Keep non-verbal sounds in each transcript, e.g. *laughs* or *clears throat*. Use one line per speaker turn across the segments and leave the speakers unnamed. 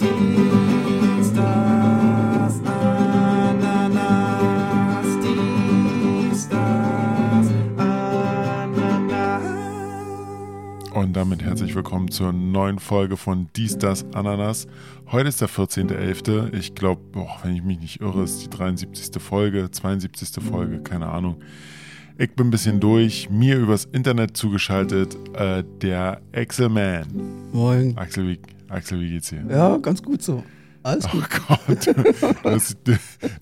Ananas, Ananas.
Und damit herzlich willkommen zur neuen Folge von Dies, das, Ananas. Heute ist der 14.11. Ich glaube, wenn ich mich nicht irre, ist die 73. Folge, 72. Folge, keine Ahnung. Ich bin ein bisschen durch. Mir übers Internet zugeschaltet, äh, der Axel Man.
Moin.
Axel, wie, Axel, wie geht's dir?
Ja, ganz gut so. Alles
Oh
gut.
Gott, du, hörst-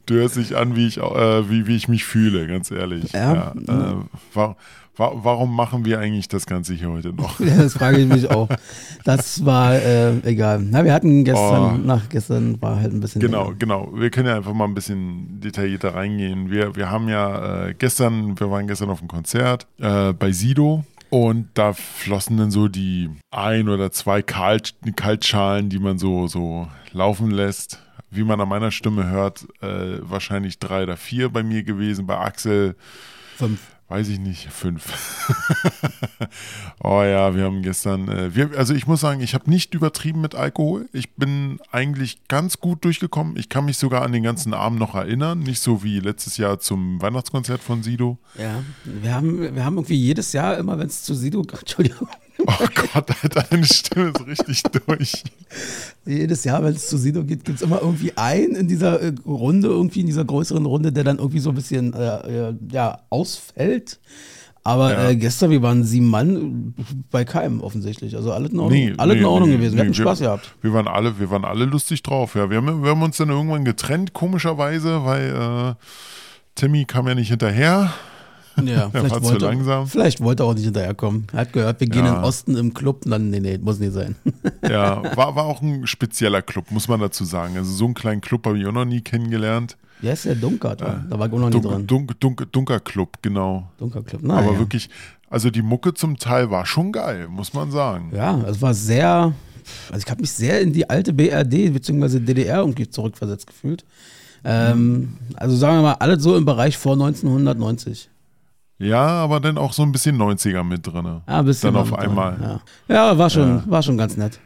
du, hörst dich an, wie ich, äh, wie, wie ich mich fühle, ganz ehrlich.
Ja.
äh, wa, wa, warum machen wir eigentlich das Ganze hier heute noch? *laughs*
Ja, das frage ich mich auch. Das war äh, egal. Na, wir hatten gestern,
Oh.
nach gestern war halt ein bisschen.
Genau,
länger.
genau. Wir können ja einfach mal ein bisschen detaillierter reingehen. Wir, wir haben ja äh, gestern, wir waren gestern auf einem Konzert äh, bei Sido und da flossen dann so die ein oder zwei Kalt, Kaltschalen, die man so, so laufen lässt. Wie man an meiner Stimme hört, äh, wahrscheinlich drei oder vier bei mir gewesen. Bei Axel,
Fünf.
Weiß ich nicht, fünf. *laughs* oh ja, wir haben gestern, äh, wir, also ich muss sagen, ich habe nicht übertrieben mit Alkohol. Ich bin eigentlich ganz gut durchgekommen. Ich kann mich sogar an den ganzen Abend noch erinnern. Nicht so wie letztes Jahr zum Weihnachtskonzert von Sido.
Ja, wir haben, wir haben irgendwie jedes Jahr immer, wenn es zu Sido, *laughs* Entschuldigung,
Oh Gott, Alter, deine Stimme ist richtig *laughs* durch.
Jedes Jahr, wenn es zu Sido geht, gibt es immer irgendwie einen in dieser äh, Runde, irgendwie in dieser größeren Runde, der dann irgendwie so ein bisschen äh, äh, ja, ausfällt. Aber
Ja.
äh, gestern, wir waren sieben Mann bei keinem offensichtlich. Also alles in Ordnung,
Nee,
alles
nee,
in Ordnung
nee,
gewesen. Wir hatten Spaß gehabt.
Wir waren alle, wir waren alle lustig drauf. Ja, wir haben, wir haben uns dann irgendwann getrennt, komischerweise, weil äh, Timmy kam ja nicht hinterher.
Ja, *laughs* vielleicht
war zu
wollte,
langsam.
vielleicht wollte er auch nicht hinterherkommen. Er hat gehört, wir gehen
Ja.
in den Osten im Club. Dann, nee, nee, muss nicht sein. *laughs*
Ja, war, war auch ein spezieller Club, muss man dazu sagen. Also so einen kleinen Club habe ich auch noch nie kennengelernt.
Wie heißt der Dunkert? da war ich auch noch nie
Dun
dran.
Dun Dun Dunker Club, genau.
Dunker Club. Na,
Aber
ja.
wirklich, also die Mucke zum Teil war schon geil, muss man sagen.
Ja, es war sehr. Also ich habe mich sehr in die alte BRD bzw. DDR irgendwie zurückversetzt gefühlt. Ähm, also sagen wir mal, alles so im Bereich vor 1990.
Ja, aber dann auch so ein bisschen 90er mit drin.
Ja, ein bisschen
Dann auf einmal.
drin, Ja, ja war, schon, war schon ganz nett.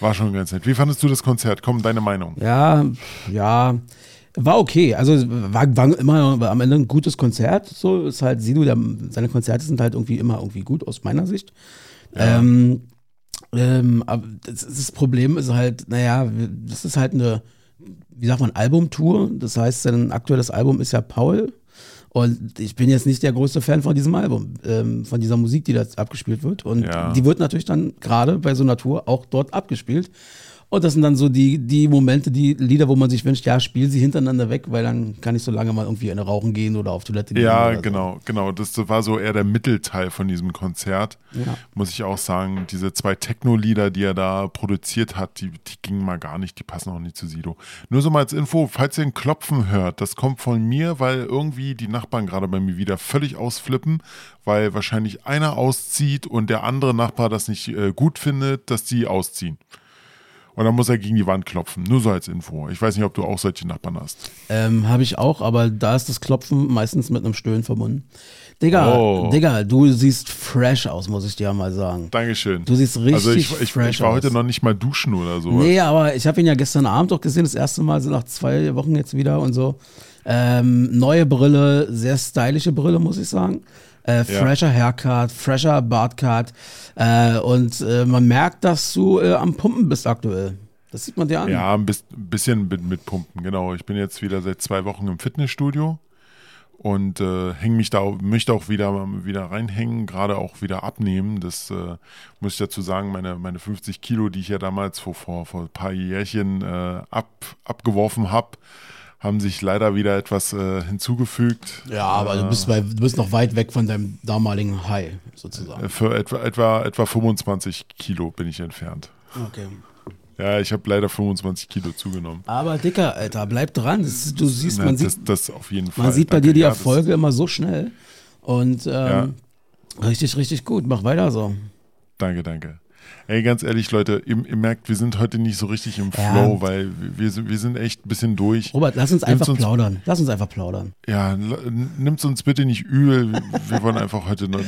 War schon ganz nett. Wie fandest du das Konzert? Komm, deine Meinung.
Ja, ja, war okay. Also war, war immer war am Ende ein gutes Konzert. So ist halt Sido, der, seine Konzerte sind halt irgendwie immer irgendwie gut aus meiner Sicht. Ähm, ähm, aber das, das Problem ist halt, naja, das ist halt eine, wie sagt man, Albumtour. Das heißt, sein aktuelles Album ist ja Paul. Und ich bin jetzt nicht der größte Fan von diesem Album, ähm, von dieser Musik, die da abgespielt wird. Und
Ja.
die wird natürlich dann gerade bei so einer Tour auch dort abgespielt. Und das sind dann so die, die Momente, die Lieder, wo man sich wünscht, ja, spiel sie hintereinander weg, weil dann kann ich so lange mal irgendwie eine rauchen gehen oder auf Toilette gehen.
Ja,
oder so.
genau, genau. Das war so eher der Mittelteil von diesem Konzert.
Ja.
Muss ich auch sagen, diese zwei Techno-Lieder, die er da produziert hat, die, die gingen mal gar nicht, die passen auch nicht zu Sido. Nur so mal als Info, falls ihr ein Klopfen hört, das kommt von mir, weil irgendwie die Nachbarn gerade bei mir wieder völlig ausflippen, weil wahrscheinlich einer auszieht und der andere Nachbar das nicht äh, gut findet, dass die ausziehen. Und dann muss er gegen die Wand klopfen. Nur so als Info. Ich weiß nicht, ob du auch solche Nachbarn hast.
Ähm, Habe ich auch, aber da ist das Klopfen meistens mit einem Stöhnen verbunden. Digga,
Oh.
Digga, du siehst fresh aus, muss ich dir mal sagen.
Dankeschön.
Du siehst richtig
also ich, ich,
fresh
ich war heute
aus.
noch nicht mal duschen oder so.
Nee, aber ich habe ihn ja gestern Abend doch gesehen, das erste Mal, so nach zwei Wochen jetzt wieder und so. Ähm, neue Brille, sehr stylische Brille, muss ich sagen. Äh, fresher Haircut, fresher Bartcut. Äh, und äh, man merkt, dass du äh, am Pumpen bist aktuell. Das sieht man dir an.
Ja, ein bis- ein bisschen mit, mit Pumpen, genau. Ich bin jetzt wieder seit zwei Wochen im Fitnessstudio und äh, häng mich da, möchte auch wieder, wieder reinhängen, gerade auch wieder abnehmen. Das äh, muss ich dazu sagen, meine, meine 50 Kilo, die ich ja damals vor, vor, vor ein paar Jährchen äh, ab, abgeworfen habe, haben sich leider wieder etwas äh, hinzugefügt.
Ja, aber du bist, bei, du bist noch weit weg von deinem damaligen High, sozusagen.
Äh, Für etwa, etwa, etwa 25 Kilo bin ich entfernt.
Okay.
Ja, ich habe leider 25 Kilo zugenommen.
Aber Dicker, Alter, bleib dran. Das, du siehst,
Ja,
man
das,
sieht,
das auf jeden Fall.
man sieht bei
Danke.
dir die
Ja,
Erfolge immer so schnell. Und ähm, richtig, richtig gut. Mach weiter so.
Danke, danke. Ey, ganz ehrlich, Leute, ihr, ihr merkt, wir sind heute nicht so richtig im
Ja.
Flow, weil wir sind, wir sind echt ein bisschen durch.
Robert, lass uns
Nimm's
einfach
uns-
plaudern. Lass uns einfach plaudern.
Ja, nimmt uns bitte nicht übel. Wir wollen einfach heute nur.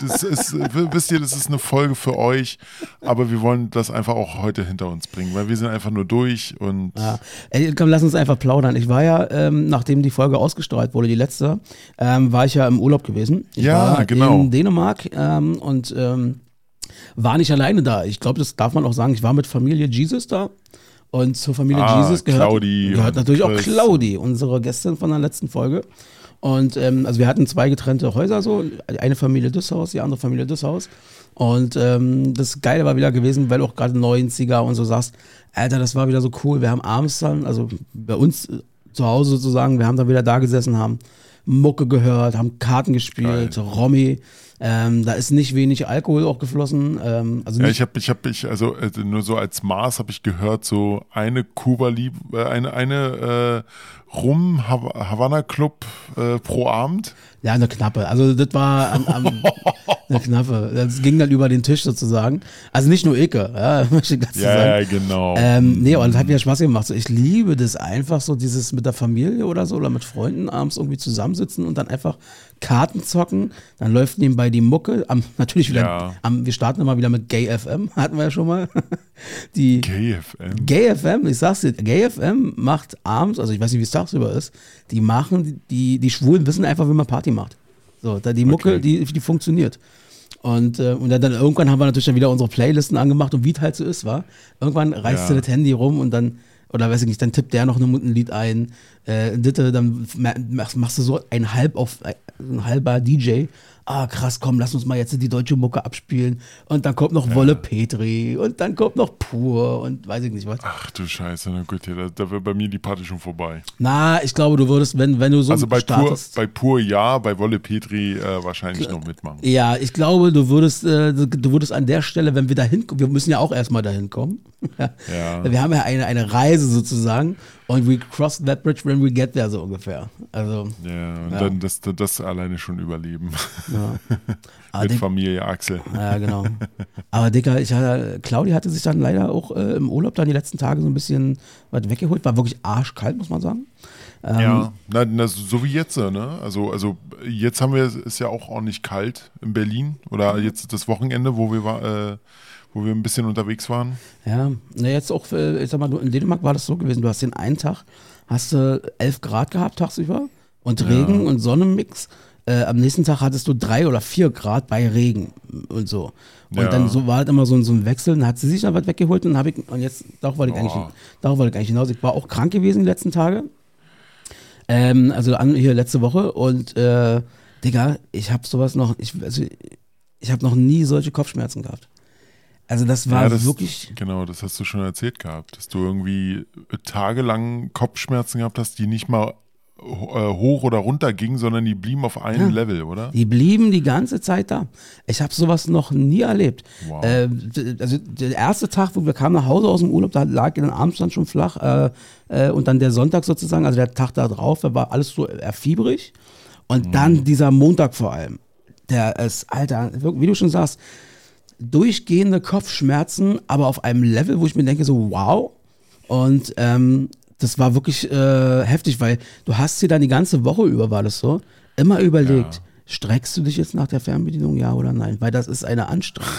Das ist, wisst ihr, das ist eine Folge für euch, aber wir wollen das einfach auch heute hinter uns bringen, weil wir sind einfach nur durch und
Ja. Ey, komm, lass uns einfach plaudern. Ich war ja, ähm, nachdem die Folge ausgestrahlt wurde, die letzte, ähm, war ich ja im Urlaub gewesen. Ich
Ja,
war
genau.
in Dänemark ähm, und ähm, war nicht alleine da. Ich glaube, das darf man auch sagen. Ich war mit Familie Jesus da. Und zur Familie
Ah,
Jesus gehört,
Claudi
gehört natürlich auch
Chris.
Claudi, unsere Gästin von der letzten Folge. Und ähm, also wir hatten zwei getrennte Häuser so, eine Familie das Haus, die andere Familie das Haus. Und ähm, das Geile war wieder gewesen, weil du auch gerade 90er und so sagst, Alter, das war wieder so cool. Wir haben abends dann, also bei uns äh, zu Hause sozusagen, wir haben dann wieder da gesessen, haben Mucke gehört, haben Karten gespielt, Romy. Ähm, da ist nicht wenig Alkohol auch geflossen. Ähm, also
Ja, ich habe, ich habe, ich, also äh, nur so als Maß habe ich gehört, so eine Kuba Libre, äh, eine, eine äh, Rum Hav- Havana Club äh, pro Abend.
Ja, eine knappe. Also das war am, am, *laughs* eine knappe. Das ging dann über den Tisch sozusagen. Also nicht nur Icke, ja, *laughs* möchte ich dazu
Ja,
sagen.
ja, genau.
Ähm, nee, und das hat mir Spaß gemacht. So, ich liebe das einfach, so dieses mit der Familie oder so oder mit Freunden abends irgendwie zusammensitzen und dann einfach Karten zocken. Dann läuft nebenbei die Mucke. Am, natürlich wieder,
Ja.
am, wir starten immer wieder mit Gay FM, *laughs* hatten wir ja schon mal. Die
KFM.
Gay FM, ich sag's dir, Gay FM macht abends, also ich weiß nicht, wie es tagsüber ist, die machen, die, die Schwulen wissen einfach, wie man Party macht. So, da die Mucke,
Okay.
die, die funktioniert. Und, äh, und dann, dann irgendwann haben wir natürlich dann wieder unsere Playlisten angemacht und wie es halt so ist, war. Irgendwann reißt
Ja.
du das Handy rum und dann, oder weiß ich nicht, dann tippt der noch ein, Lied ein, äh, Ditte, dann ma- machst, machst du so ein halb auf, ein halber DJ. Ah, krass, komm, lass uns mal jetzt die deutsche Mucke abspielen. Und dann kommt noch Wolle Petri und dann kommt noch Pur und weiß ich nicht was.
Ach du Scheiße, na gut, ja, da, da wäre bei mir die Party schon vorbei.
Na, ich glaube, du würdest, wenn, wenn du so
Also bei Pur,
startest.
bei Pur ja, bei Wolle Petri äh, wahrscheinlich noch mitmachen.
ja, ich glaube, du würdest, äh, du du würdest an der Stelle, wenn wir da hinkommen, wir müssen ja auch erstmal dahin kommen. *laughs*
Ja.
Wir haben ja eine, eine Reise sozusagen und we cross that bridge when we get there, so ungefähr. Also,
Ja, und
Ja.
dann das, das alleine schon überleben.
ja. *laughs*
Mit
Dick,
Familie Axel.
ja, genau. Aber Dicker, ich hatte, Claudia hatte sich dann leider auch äh, im Urlaub dann die letzten Tage so ein bisschen was weggeholt. War wirklich arschkalt, muss man sagen. Ähm,
Ja, na, na, so wie jetzt, ne? Also, also jetzt haben wir, ist ja auch ordentlich kalt in Berlin. Oder jetzt das Wochenende, wo wir war, äh, wo wir ein bisschen unterwegs waren.
Ja, na jetzt auch, äh, ich sag mal, in Dänemark war das so gewesen, du hast den einen Tag, hast du 11 Grad gehabt tagsüber und Regen und Sonnenmix. Äh, am nächsten Tag hattest du drei oder vier Grad bei Regen und so. Und
Ja.
dann so war halt immer so, ein- so ein Wechsel, dann hat sie sich dann was weggeholt und, hab ich, und jetzt, darauf wollte ich, eigentlich,
Oh.
darauf wollte ich eigentlich hinaus. Ich war auch krank gewesen die letzten Tage. Ähm, also an, hier letzte Woche und äh, Digga, ich habe sowas noch, ich, also, ich habe noch nie solche Kopfschmerzen gehabt. Also das war
ja, das,
wirklich,
Genau, das hast du schon erzählt gehabt, dass du irgendwie tagelang Kopfschmerzen gehabt hast, die nicht mal äh, hoch oder runter gingen, sondern die blieben auf einem
Ja.
Level, oder?
Die blieben die ganze Zeit da. Ich habe sowas noch nie erlebt.
Wow.
Äh, also der erste Tag, wo wir kamen nach Hause aus dem Urlaub, da lag ich dann abends dann schon flach. Äh, äh, und dann der Sonntag sozusagen, also der Tag da drauf, da war alles so erfiebrig. Und
Mhm.
dann dieser Montag vor allem. Der ist, Alter, wie du schon sagst, durchgehende Kopfschmerzen, aber auf einem Level, wo ich mir denke, so wow. Und ähm, das war wirklich äh, heftig, weil du hast dir dann die ganze Woche über, war das so, immer überlegt,
Ja.
streckst du dich jetzt nach der Fernbedienung, ja oder nein? Weil das ist eine Anstrengung.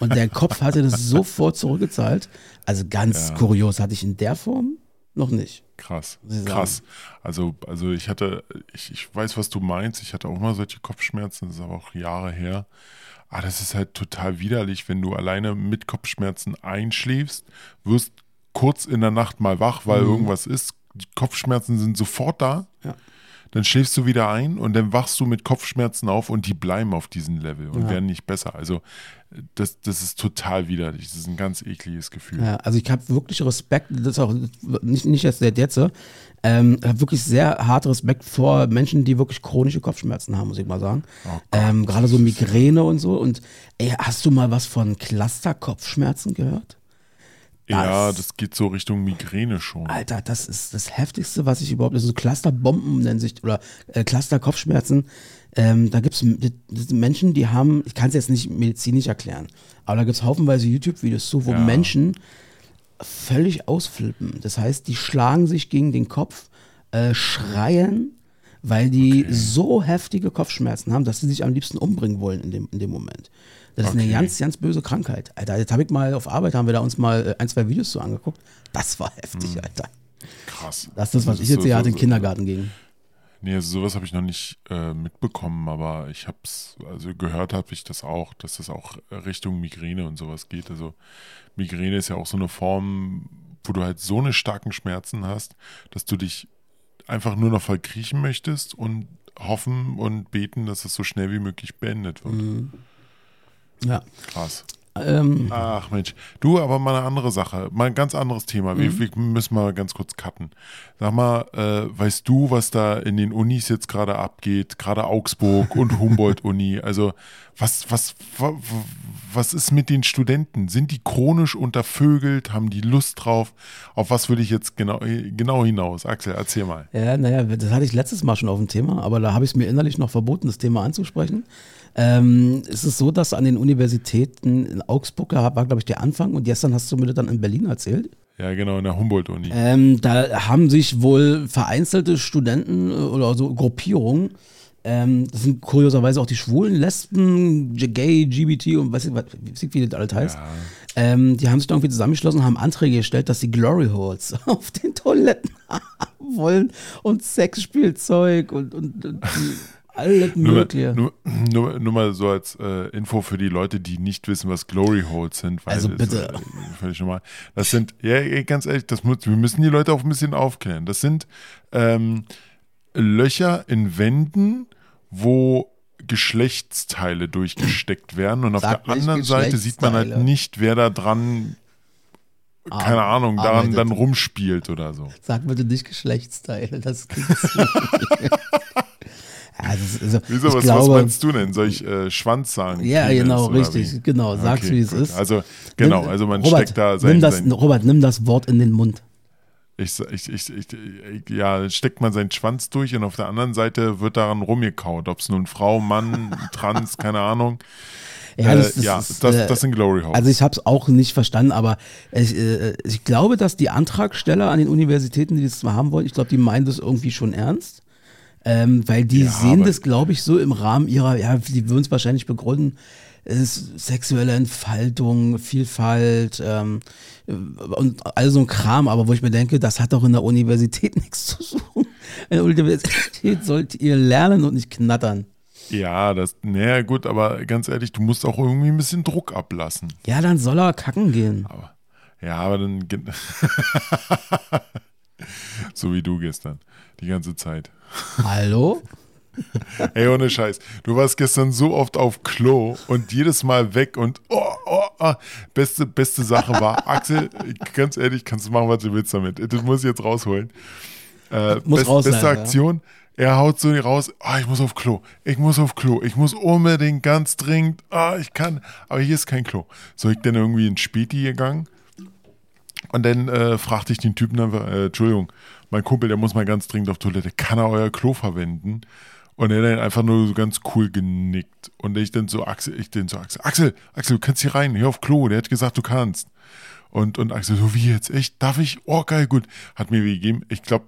Und der Kopf hatte das sofort zurückgezahlt. Also ganz
Ja.
kurios, hatte ich in der Form noch nicht.
Krass, krass. Also, also ich hatte, ich, ich weiß, was du meinst. Ich hatte auch mal solche Kopfschmerzen, das ist aber auch Jahre her. Aber das ist halt total widerlich, wenn du alleine mit Kopfschmerzen einschläfst, wirst kurz in der Nacht mal wach, weil irgendwas ist. Die Kopfschmerzen sind sofort da. Dann schläfst du wieder ein und dann wachst du mit Kopfschmerzen auf und die bleiben auf diesem Level und
Ja.
werden nicht besser. Also das, das ist total widerlich. Das ist ein ganz ekliges Gefühl.
Ja, also ich habe wirklich Respekt, das ist auch nicht, nicht jetzt der jetzt, ähm, hab wirklich sehr hart Respekt vor Menschen, die wirklich chronische Kopfschmerzen haben, muss ich mal sagen.
Oh
ähm, Gerade so Migräne und so. Und ey, hast du mal was von Cluster-Kopfschmerzen gehört?
Ja,
Das-
das geht so Richtung Migräne schon.
Alter, das ist das Heftigste, was ich überhaupt. Das sind so Clusterbomben nennen sich oder äh, Cluster-Kopfschmerzen. Ähm, da gibt es Menschen, die haben, ich kann es jetzt nicht medizinisch erklären, aber da gibt es haufenweise YouTube-Videos zu, wo
Ja.
Menschen völlig ausflippen. Das heißt, die schlagen sich gegen den Kopf, äh, schreien, weil die so heftige Kopfschmerzen haben, dass sie sich am liebsten umbringen wollen in dem, in dem Moment. Das ist eine
Okay.
ganz, ganz böse Krankheit. Alter, jetzt habe ich mal auf Arbeit, haben wir da uns mal äh, ein, zwei Videos zu angeguckt. Das war *laughs* heftig, Alter.
Krass.
Das ist das, was
Also
ich jetzt
so-
hier
so-
hatte, in den
so-
Kindergarten ging.
Nee, also sowas habe ich noch nicht äh, mitbekommen, aber ich habe es, also gehört habe ich das auch, dass das auch Richtung Migräne und sowas geht. Also Migräne ist ja auch so eine Form, wo du halt so eine starken Schmerzen hast, dass du dich einfach nur noch verkriechen möchtest und hoffen und beten, dass es so schnell wie möglich beendet wird.
Mhm. Ja.
Krass.
Ähm,
Ach Mensch, du, aber mal eine andere Sache, mal ein ganz anderes Thema.
Mhm.
Wir, wir müssen mal ganz kurz cutten. Sag mal, äh, weißt du, was da in den Unis jetzt gerade abgeht? Gerade Augsburg und *laughs* Humboldt-Uni. Also was, was, wa- wa- was ist mit den Studenten? Sind die chronisch untervögelt? Haben die Lust drauf? Auf was will ich jetzt genau, genau hinaus? Axel, erzähl mal.
ja, naja, das hatte ich letztes Mal schon auf dem Thema, aber da habe ich es mir innerlich noch verboten, das Thema anzusprechen. Ähm, es ist so, dass an den Universitäten in Augsburg da war, glaube ich, der Anfang und gestern hast du mir das dann in Berlin erzählt.
Ja, genau, in der Humboldt-Uni.
Ähm, da haben sich wohl vereinzelte Studenten äh, oder so Gruppierungen, ähm, das sind kurioserweise auch die Schwulen, Lesben, Gay, GBT und weiß ich, was, wie das alles heißt.
Ja.
Ähm, die haben sich da irgendwie zusammengeschlossen und haben Anträge gestellt, dass sie Glory Holes *laughs* auf den Toiletten *laughs* haben wollen und Sexspielzeug und, und, und alles
Nur,
Mögliche.
nur, nur, nur mal so als äh, Info für die Leute, die nicht wissen, was Glory Holes sind. Weil
Also
das
bitte.
ist, äh, völlig normal. Das sind, ja, ganz ehrlich, das muss, wir müssen die Leute auch ein bisschen aufklären. Das sind ähm, Löcher in Wänden, wo Geschlechtsteile durchgesteckt werden. Und auf
Sag
der anderen Seite sieht man halt nicht, wer da dran, keine
Ar-
Ahnung, daran dann rumspielt oder so.
Sag bitte nicht Geschlechtsteile, das klingt *laughs* so. ja, das ist, also,
Wieso, was,
glaube,
was meinst du denn? Soll ich äh, Schwanz sagen?
Ja,
Penis
genau, richtig, genau, sag's, wie es
gut.
ist.
Also, genau, also man
Robert,
steckt da sein,
nimm das,
sein
Robert, nimm das Wort in den Mund.
ich, ich, ich, ich, ich, ja, steckt man seinen Schwanz durch und auf der anderen Seite wird daran rumgekaut. Ob es nun Frau, Mann, *laughs* Trans, keine Ahnung.
Ja,
äh,
das, das,
ja,
ist,
das,
äh,
das sind Glory Holes.
Also ich habe es auch nicht verstanden, aber ich, äh, ich glaube, dass die Antragsteller an den Universitäten, die das zwar haben wollen, ich glaube, die meinen das irgendwie schon ernst. Ähm, weil die
Ja,
sehen das, glaube ich, so im Rahmen ihrer, ja, die würden es wahrscheinlich begründen, es ist sexuelle Entfaltung, Vielfalt ähm, und all so ein Kram, aber wo ich mir denke, das hat doch in der Universität *laughs* nichts zu suchen. In der Universität sollt ihr lernen und nicht knattern.
ja, das, naja, gut, aber ganz ehrlich, du musst auch irgendwie ein bisschen Druck ablassen.
Ja, dann soll er kacken gehen.
Aber, ja, aber dann. *laughs* *laughs* so wie du gestern. Die ganze Zeit.
Hallo? *laughs*
Ey, ohne Scheiß. Du warst gestern so oft auf Klo und jedes Mal weg und oh, oh, oh. Beste, beste Sache war, *laughs* Axel, ganz ehrlich, kannst du machen, was du willst damit. Das muss ich jetzt rausholen. Äh,
Muss raus
beste
sein, ja.
Aktion, er haut so raus, ah, ich muss auf Klo, ich muss auf Klo, ich muss unbedingt ganz dringend, ah, ich kann, aber hier ist kein Klo. So, ich dann irgendwie in Späti gegangen und dann äh, fragte ich den Typen äh, Entschuldigung, mein Kumpel, der muss mal ganz dringend auf Toilette, kann er euer Klo verwenden? Und er dann einfach nur so ganz cool genickt. Und ich dann so, Axel, ich dann so, Axel, Axel, Axel, du kannst hier rein, hier auf Klo, der hat gesagt, du kannst. Und, und Axel so, wie jetzt? Echt? Darf ich? Oh, geil, gut. Hat mir gegeben. Ich glaube,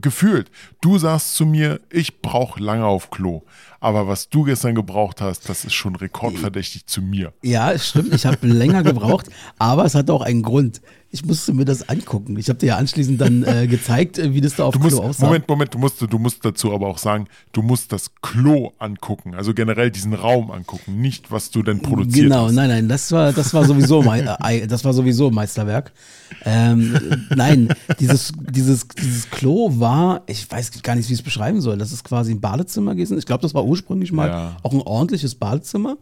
gefühlt, du sagst zu mir, ich brauche lange auf Klo. Aber was du gestern gebraucht hast, das ist schon rekordverdächtig zu mir.
Ja, stimmt, ich habe *laughs* länger gebraucht, aber es hat auch einen Grund. Ich musste mir das angucken. Ich habe dir ja anschließend dann äh, *laughs* gezeigt, äh, wie das da auf
Du musst,
Klo aussah.
Moment, Moment, du musst, du musst dazu aber auch sagen, du musst das Klo angucken, also generell diesen Raum angucken, nicht was du denn produziert
Genau,
hast.
nein, nein, das war, das war sowieso, *laughs* äh, das war sowieso Meisterwerk. Ähm, äh, nein, dieses, dieses, dieses Klo war, ich weiß gar nicht, wie ich es beschreiben soll. Das ist quasi ein Badezimmer gewesen. Ich glaube, das war ursprünglich mal
Ja.
auch ein ordentliches Badezimmer.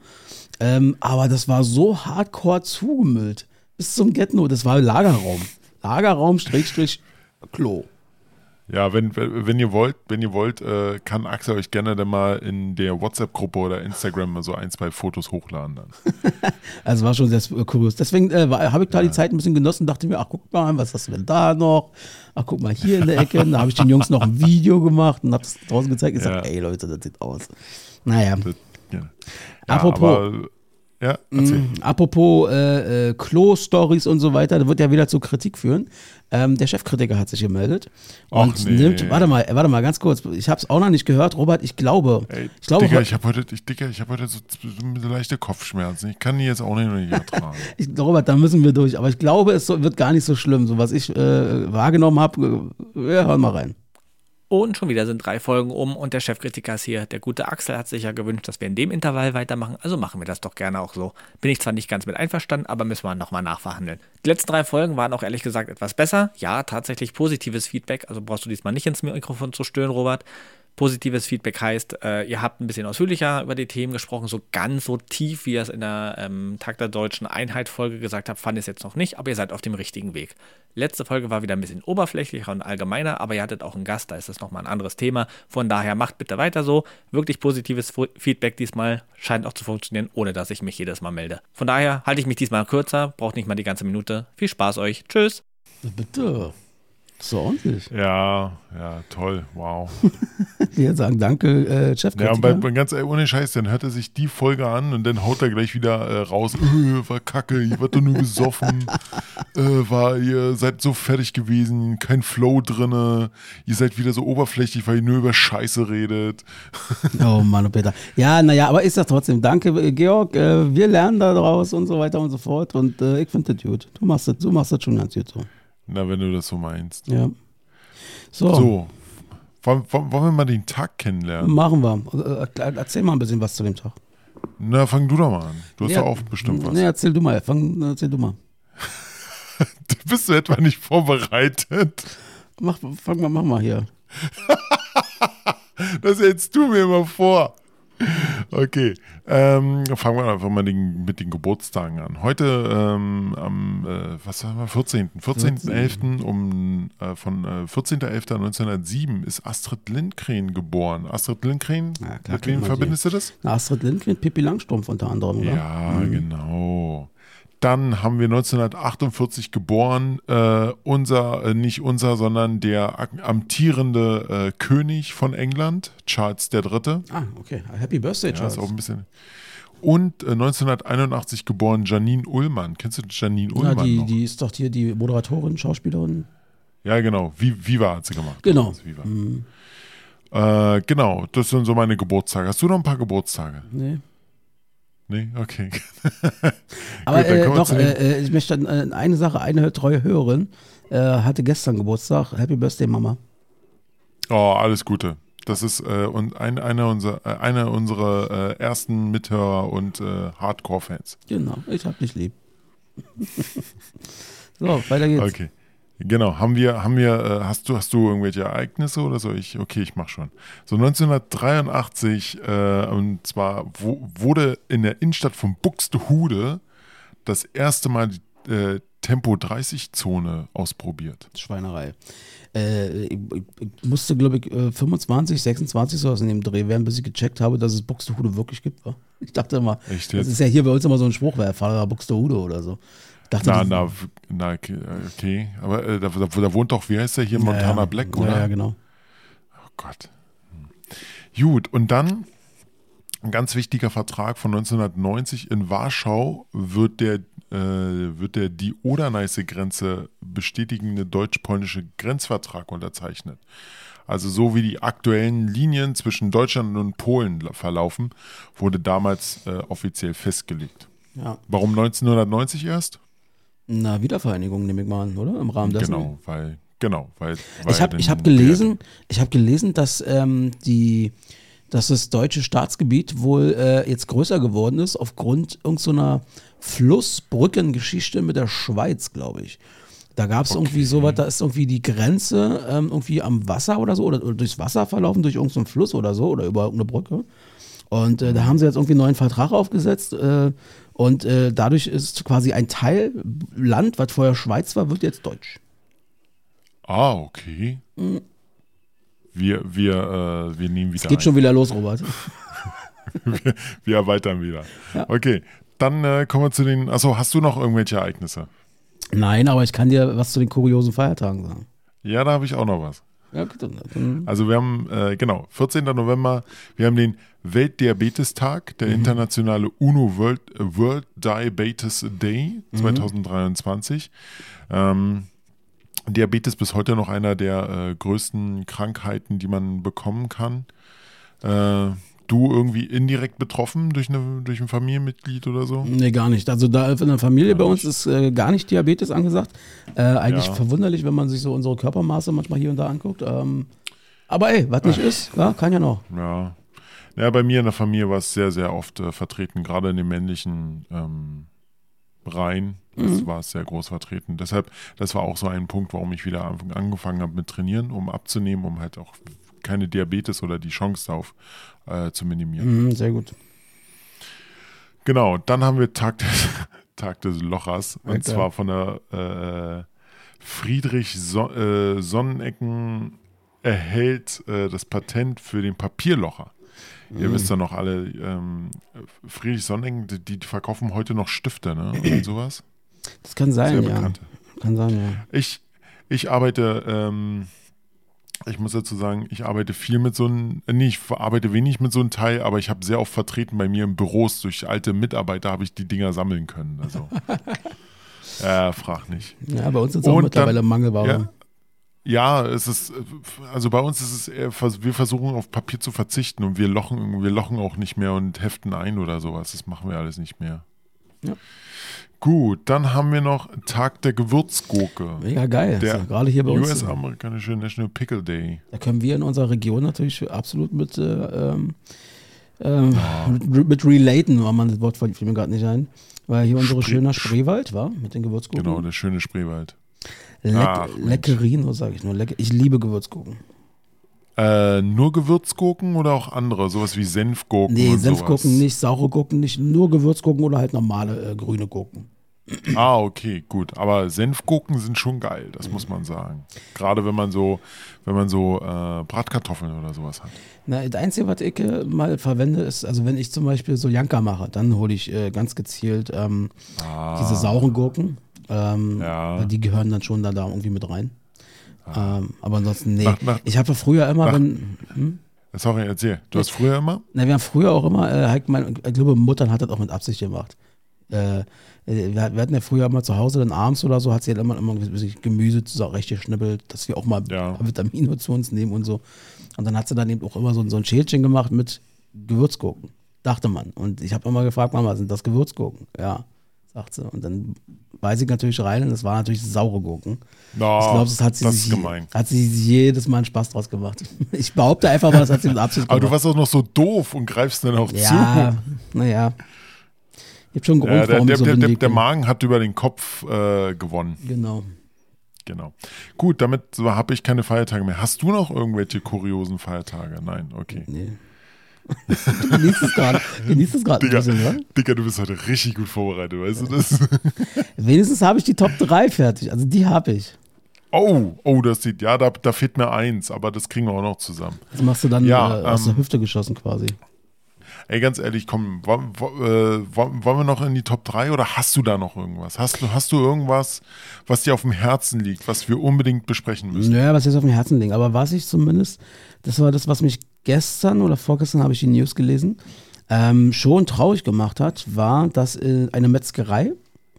Ähm, aber das war so hardcore zugemüllt. Bis zum Get-No. Das war Lagerraum. Lagerraum, Strich, Strich, Klo.
Ja, wenn, wenn ihr wollt, wenn ihr wollt, äh, kann Axel euch gerne dann mal in der WhatsApp-Gruppe oder Instagram mal so ein, zwei Fotos hochladen dann. *laughs*
Also war schon sehr kurios. Deswegen äh, habe ich da die Zeit ein bisschen genossen, dachte mir, ach guck mal, was hast du denn da noch? Ach guck mal hier in der Ecke. da habe ich den Jungs noch ein Video gemacht und habe es draußen gezeigt. Ich
Ja.
sage, ey Leute, das sieht aus. Naja,
Das, ja.
Apropos.
aber, ja.
Mm, Apropos äh, äh, Klo-Stories und so weiter, das wird ja wieder zu Kritik führen. Ähm, der Chefkritiker hat sich gemeldet und
Ach, nee.
nimmt, warte mal, warte mal, ganz kurz, ich habe es auch noch nicht gehört, Robert, ich glaube,
Ey,
ich glaube,
Digga, ich habe heute, ich, Digga, ich hab heute so, so leichte Kopfschmerzen. Ich kann die jetzt auch nicht mehr ertragen. *laughs*
ich, Robert, da müssen wir durch, aber ich glaube, es wird gar nicht so schlimm, so was ich äh, wahrgenommen habe, äh, wir hören mal rein.
Und schon wieder sind drei Folgen um und der Chefkritiker ist hier. Der gute Axel hat sich ja gewünscht, dass wir in dem Intervall weitermachen, also machen wir das doch gerne auch so. Bin ich zwar nicht ganz mit einverstanden, aber müssen wir nochmal nachverhandeln. Die letzten drei Folgen waren auch ehrlich gesagt etwas besser. Ja, tatsächlich positives Feedback, also brauchst du diesmal nicht ins Mikrofon zu stören, Robert. Positives Feedback heißt, äh, ihr habt ein bisschen ausführlicher über die Themen gesprochen, so ganz so tief, wie ihr es in der ähm, Tag der deutschen Einheit-Folge gesagt habt, fand ich es jetzt noch nicht, aber ihr seid auf dem richtigen Weg. Letzte Folge war wieder ein bisschen oberflächlicher und allgemeiner, aber ihr hattet auch einen Gast, da ist es nochmal ein anderes Thema. Von daher macht bitte weiter so. Wirklich positives Feedback diesmal scheint auch zu funktionieren, ohne dass ich mich jedes Mal melde. Von daher halte ich mich diesmal kürzer, braucht nicht mal die ganze Minute. Viel Spaß euch. Tschüss.
Bitte. So ordentlich.
Ja, ja, toll, wow. *laughs*
Wir sagen danke, äh,
Ja, und
Chefkritiker.
bei, bei ganz ey, ohne Scheiß, dann hört er sich die Folge an und dann haut er gleich wieder äh, raus, äh, war kacke, ihr wart doch nur besoffen, äh, war, ihr seid so fertig gewesen, kein Flow drinne, ihr seid wieder so oberflächlich, weil ihr nur über Scheiße redet. *laughs*
Oh Mann, oh Peter. Ja, naja, aber ich sag trotzdem, danke, äh, Georg. Äh, wir lernen da draus und so weiter und so fort. Und äh, ich finde das gut. Du machst das, du machst das schon ganz gut so.
Na, wenn du das so meinst.
Ja. So,
So, wollen, wir mal den Tag kennenlernen?
machen wir. Äh, äh, erzähl mal ein bisschen was zu dem Tag.
Na, fang du doch mal an. Du hast
Ja,
doch auch bestimmt was.
Nee, erzähl du mal. Fang, erzähl du mal. *laughs*
Bist du etwa nicht vorbereitet?
Mach, fang mal, mach mal hier. *laughs*
Das hältst du mir immer vor. Okay, ähm, fangen wir einfach mal den, mit den Geburtstagen an. Heute ähm, am, äh, was haben wir, 14. 14.11. um, äh, von äh, 14.11.1907 ist Astrid Lindgren geboren. Astrid Lindgren,
Ja, klar,
mit wem verbindest du das?
Na, Astrid Lindgren, Pippi Langstrumpf unter anderem, oder?
Ja, genau. Dann haben wir 1948 geboren, äh, unser, äh, nicht unser, sondern der amtierende äh, König von England, Charles III.
Ah, okay. Happy Birthday,
Ja,
Charles.
ist auch ein bisschen. Und äh, 1981 geboren Janine Ullmann. Kennst du Janine
ja,
Ullmann
die,
noch?
die ist doch hier die Moderatorin, Schauspielerin.
Ja, genau. Wie, Viva hat sie gemacht.
Genau.
Viva. Äh, genau, das sind so meine Geburtstage. Hast du noch ein paar Geburtstage?
Nee.
Nee? Okay. *laughs*
Aber
Gut,
äh,
den-
äh, äh, ich möchte äh, eine Sache, eine treue Hörerin äh, hatte gestern Geburtstag. Happy Birthday, Mama.
Oh, alles Gute. Das ist und ein, einer unserer, einer unserer ersten Mithörer und Hardcore-Fans.
Genau, ich hab dich lieb. *laughs* so, weiter geht's.
Okay. Genau, haben wir, haben wir, äh, hast du, hast du irgendwelche Ereignisse oder so? Ich, okay, ich mach schon. So 1983, äh, und zwar wo, wurde in der Innenstadt von Buxtehude das erste Mal die äh, Tempo 30 Zone ausprobiert.
Schweinerei. Äh, ich, ich musste, glaube ich, äh, 25, 26 sowas in dem Dreh werden, bis ich gecheckt habe, dass es Buxtehude wirklich gibt. wa? *laughs* Ich dachte immer, das ist ja hier bei uns immer so ein Spruch, wer Fahrer Buxtehude oder so. Dachte,
Na, na, na, okay, aber äh, da, da, da wohnt doch, wie heißt der hier, Montana
ja, ja.
Black,
Ja,
oder?
ja, genau.
Oh Gott. Hm. Gut, und dann ein ganz wichtiger Vertrag von 1990 in Warschau wird der, äh, wird der die Oder-Neiße-Grenze bestätigende deutsch-polnische Grenzvertrag unterzeichnet. Also so wie die aktuellen Linien zwischen Deutschland und Polen la- verlaufen, wurde damals äh, offiziell festgelegt.
Ja.
Warum 1990 erst?
Na, Wiedervereinigung nehme ich mal an, oder? Im Rahmen dessen.
Genau, weil genau, weil, weil
Ich habe hab gelesen, ich habe gelesen, dass ähm, die, dass das deutsche Staatsgebiet wohl äh, jetzt größer geworden ist aufgrund irgendeiner Flussbrückengeschichte mit der Schweiz, glaube ich. Da gab es irgendwie sowas, da ist irgendwie die Grenze ähm, irgendwie am Wasser oder so oder, oder durchs Wasser verlaufen, durch irgendeinen Fluss oder so oder über irgendeine Brücke. Und äh, da haben sie jetzt irgendwie einen neuen Vertrag aufgesetzt äh, und äh, dadurch ist quasi ein Teil Land, was vorher Schweiz war, wird jetzt deutsch.
Ah, okay. Wir, wir, äh, wir nehmen wieder
Es geht
ein.
schon wieder los, Robert.
wir, *laughs* wir erweitern wieder.
Ja.
Okay, dann äh, kommen wir zu den. Achso, hast du noch irgendwelche Ereignisse?
Nein, aber ich kann dir was zu den kuriosen Feiertagen sagen.
Ja, da habe ich auch noch was.
Ja, dann,
Also wir haben, äh, genau, 14. November, wir haben den Weltdiabetestag,
Mhm.
der internationale UNO World, World Diabetes Day
Mhm.
2023. Ähm, Diabetes bis heute noch einer der äh, größten Krankheiten, die man bekommen kann. Äh, du irgendwie indirekt betroffen durch, eine, durch ein Familienmitglied oder so?
nee, gar nicht. Also da in der Familie
Gar
bei uns ist äh, gar nicht Diabetes angesagt. Äh, eigentlich
Ja.
verwunderlich, wenn man sich so unsere Körpermaße manchmal hier und da anguckt. Ähm, aber ey, was nicht ist, ja, kann ja noch.
Ja. Ja, bei mir in der Familie war es sehr, sehr oft äh, vertreten, gerade in den männlichen ähm, Reihen. Das war es sehr groß vertreten. Deshalb, das war auch so ein Punkt, warum ich wieder an- angefangen habe mit Trainieren, um abzunehmen, um halt auch keine Diabetes oder die Chance darauf äh, zu minimieren.
Mhm, sehr gut.
Genau, dann haben wir Tag des, *laughs* Tag des Lochers und
Alter.
zwar von der äh, Friedrich so äh, Sonnenecken erhält äh, das Patent für den Papierlocher. Ihr wisst ja noch alle, ähm, Friedrich Sonnenecken, die, die verkaufen heute noch Stifte, ne? Oder *clears throat* sowas.
Das kann sein,
Sehr
ja.
bekannt.
Kann sein, ja.
Ich, ich arbeite, ähm, ich muss dazu sagen, ich arbeite viel mit so einem, äh, nee, ich arbeite wenig mit so einem Teil, aber ich habe sehr oft vertreten bei mir im Büros durch alte Mitarbeiter habe ich die Dinger sammeln können. Also, *laughs* äh, frag nicht.
Ja, bei uns ist es auch mittlerweile
dann-
Mangelware.
Ja, ja, es ist, äh, also bei uns ist es eher, wir versuchen auf Papier zu verzichten und wir lochen, wir lochen auch nicht mehr und heften ein oder sowas. Das machen wir alles nicht mehr.
Ja.
Gut, dann haben wir noch Tag der Gewürzgurke.
Mega geil.
Der
ja, gerade hier bei uns.
US-amerikanische National Pickle Day.
Da können wir in unserer Region natürlich absolut mit, äh, ähm, ähm, mit, mit relaten, aber man das Wort fällt mir gerade nicht ein. Weil hier unsere
Spree-
schöner Spreewald war mit den Gewürzgurken.
Genau, der schöne Spreewald.
Leck. Leckerino, sage ich nur. Leck, ich liebe Gewürzgurken.
Äh, nur Gewürzgurken oder auch andere? Sowas wie Senfgurken
Nee, Senfgurken
sowas.
nicht, saure Gurken nicht, nur Gewürzgurken oder halt normale äh, grüne Gurken.
Ah, okay, gut. Aber Senfgurken sind schon geil, das muss man sagen. Gerade wenn man so, wenn man so äh, Bratkartoffeln oder sowas hat.
Na, das Einzige, was ich äh, mal verwende, ist, also wenn ich zum Beispiel so Janka mache, dann hole ich äh, ganz gezielt ähm, diese sauren Gurken. Ähm,
Ah. Ja.
weil Die gehören dann schon da, da irgendwie mit rein. Ähm, aber ansonsten, nee.
Nach- nach-
ich habe früher immer, wenn, hm?
Sorry, erzähl. Du hast früher immer?
na, wir haben früher auch immer, äh, halt mein, ich glaube, Muttern hat das auch mit Absicht gemacht. Äh, äh, wir, hatten ja früher immer zu Hause, dann abends oder so, hat sie halt immer, immer ein bisschen Gemüse zurechtgeschnippelt, dass wir auch mal
Ja.
Vitamine zu uns nehmen und so. Und dann hat sie dann eben auch immer so, so ein Schälchen gemacht mit Gewürzgurken, dachte man. Und ich habe immer gefragt, Mama, sind das Gewürzgurken? Ja, sagt sie. Und dann weiß ich natürlich rein und es waren natürlich saure Gurken.
No,
ich glaube, das hat sie
das
sich
ist gemein.
hat sie jedes Mal einen Spaß draus gemacht. *laughs* Ich behaupte einfach mal, das hat sie mit Absicht
Aber
gemacht.
du warst auch noch so doof und greifst dann auch
Ja,
zu.
naja. Ich habe schon einen Grund,
Ja, der,
warum
der,
ich so
der, der, der
bin.
Magen hat über den Kopf äh, gewonnen.
Genau.
Genau. Gut, damit habe ich keine Feiertage mehr. Hast du noch irgendwelche kuriosen Feiertage? Nein, okay.
Nee. Genießt es gerade. Genießt es gerade ein
Digga,
bisschen, ja?
Digga, du bist heute richtig gut vorbereitet, weißt du das? *laughs*
Wenigstens habe ich die Top 3 fertig. Also die habe ich.
Oh, oh, das sieht, ja, da, da fehlt mir eins, aber das kriegen wir auch noch zusammen.
Das machst du dann
Ja,
äh, aus
ähm,
der Hüfte geschossen quasi.
Ey, ganz ehrlich, komm, wollen, äh, wollen wir noch in die Top 3 oder hast du da noch irgendwas? Hast du, hast du irgendwas, was dir auf dem Herzen liegt, was wir unbedingt besprechen müssen?
Naja, was jetzt auf dem Herzen liegt. Aber was ich zumindest, das war das, was mich gestern oder vorgestern habe ich die News gelesen, ähm, schon traurig gemacht hat, war, dass äh, eine Metzgerei,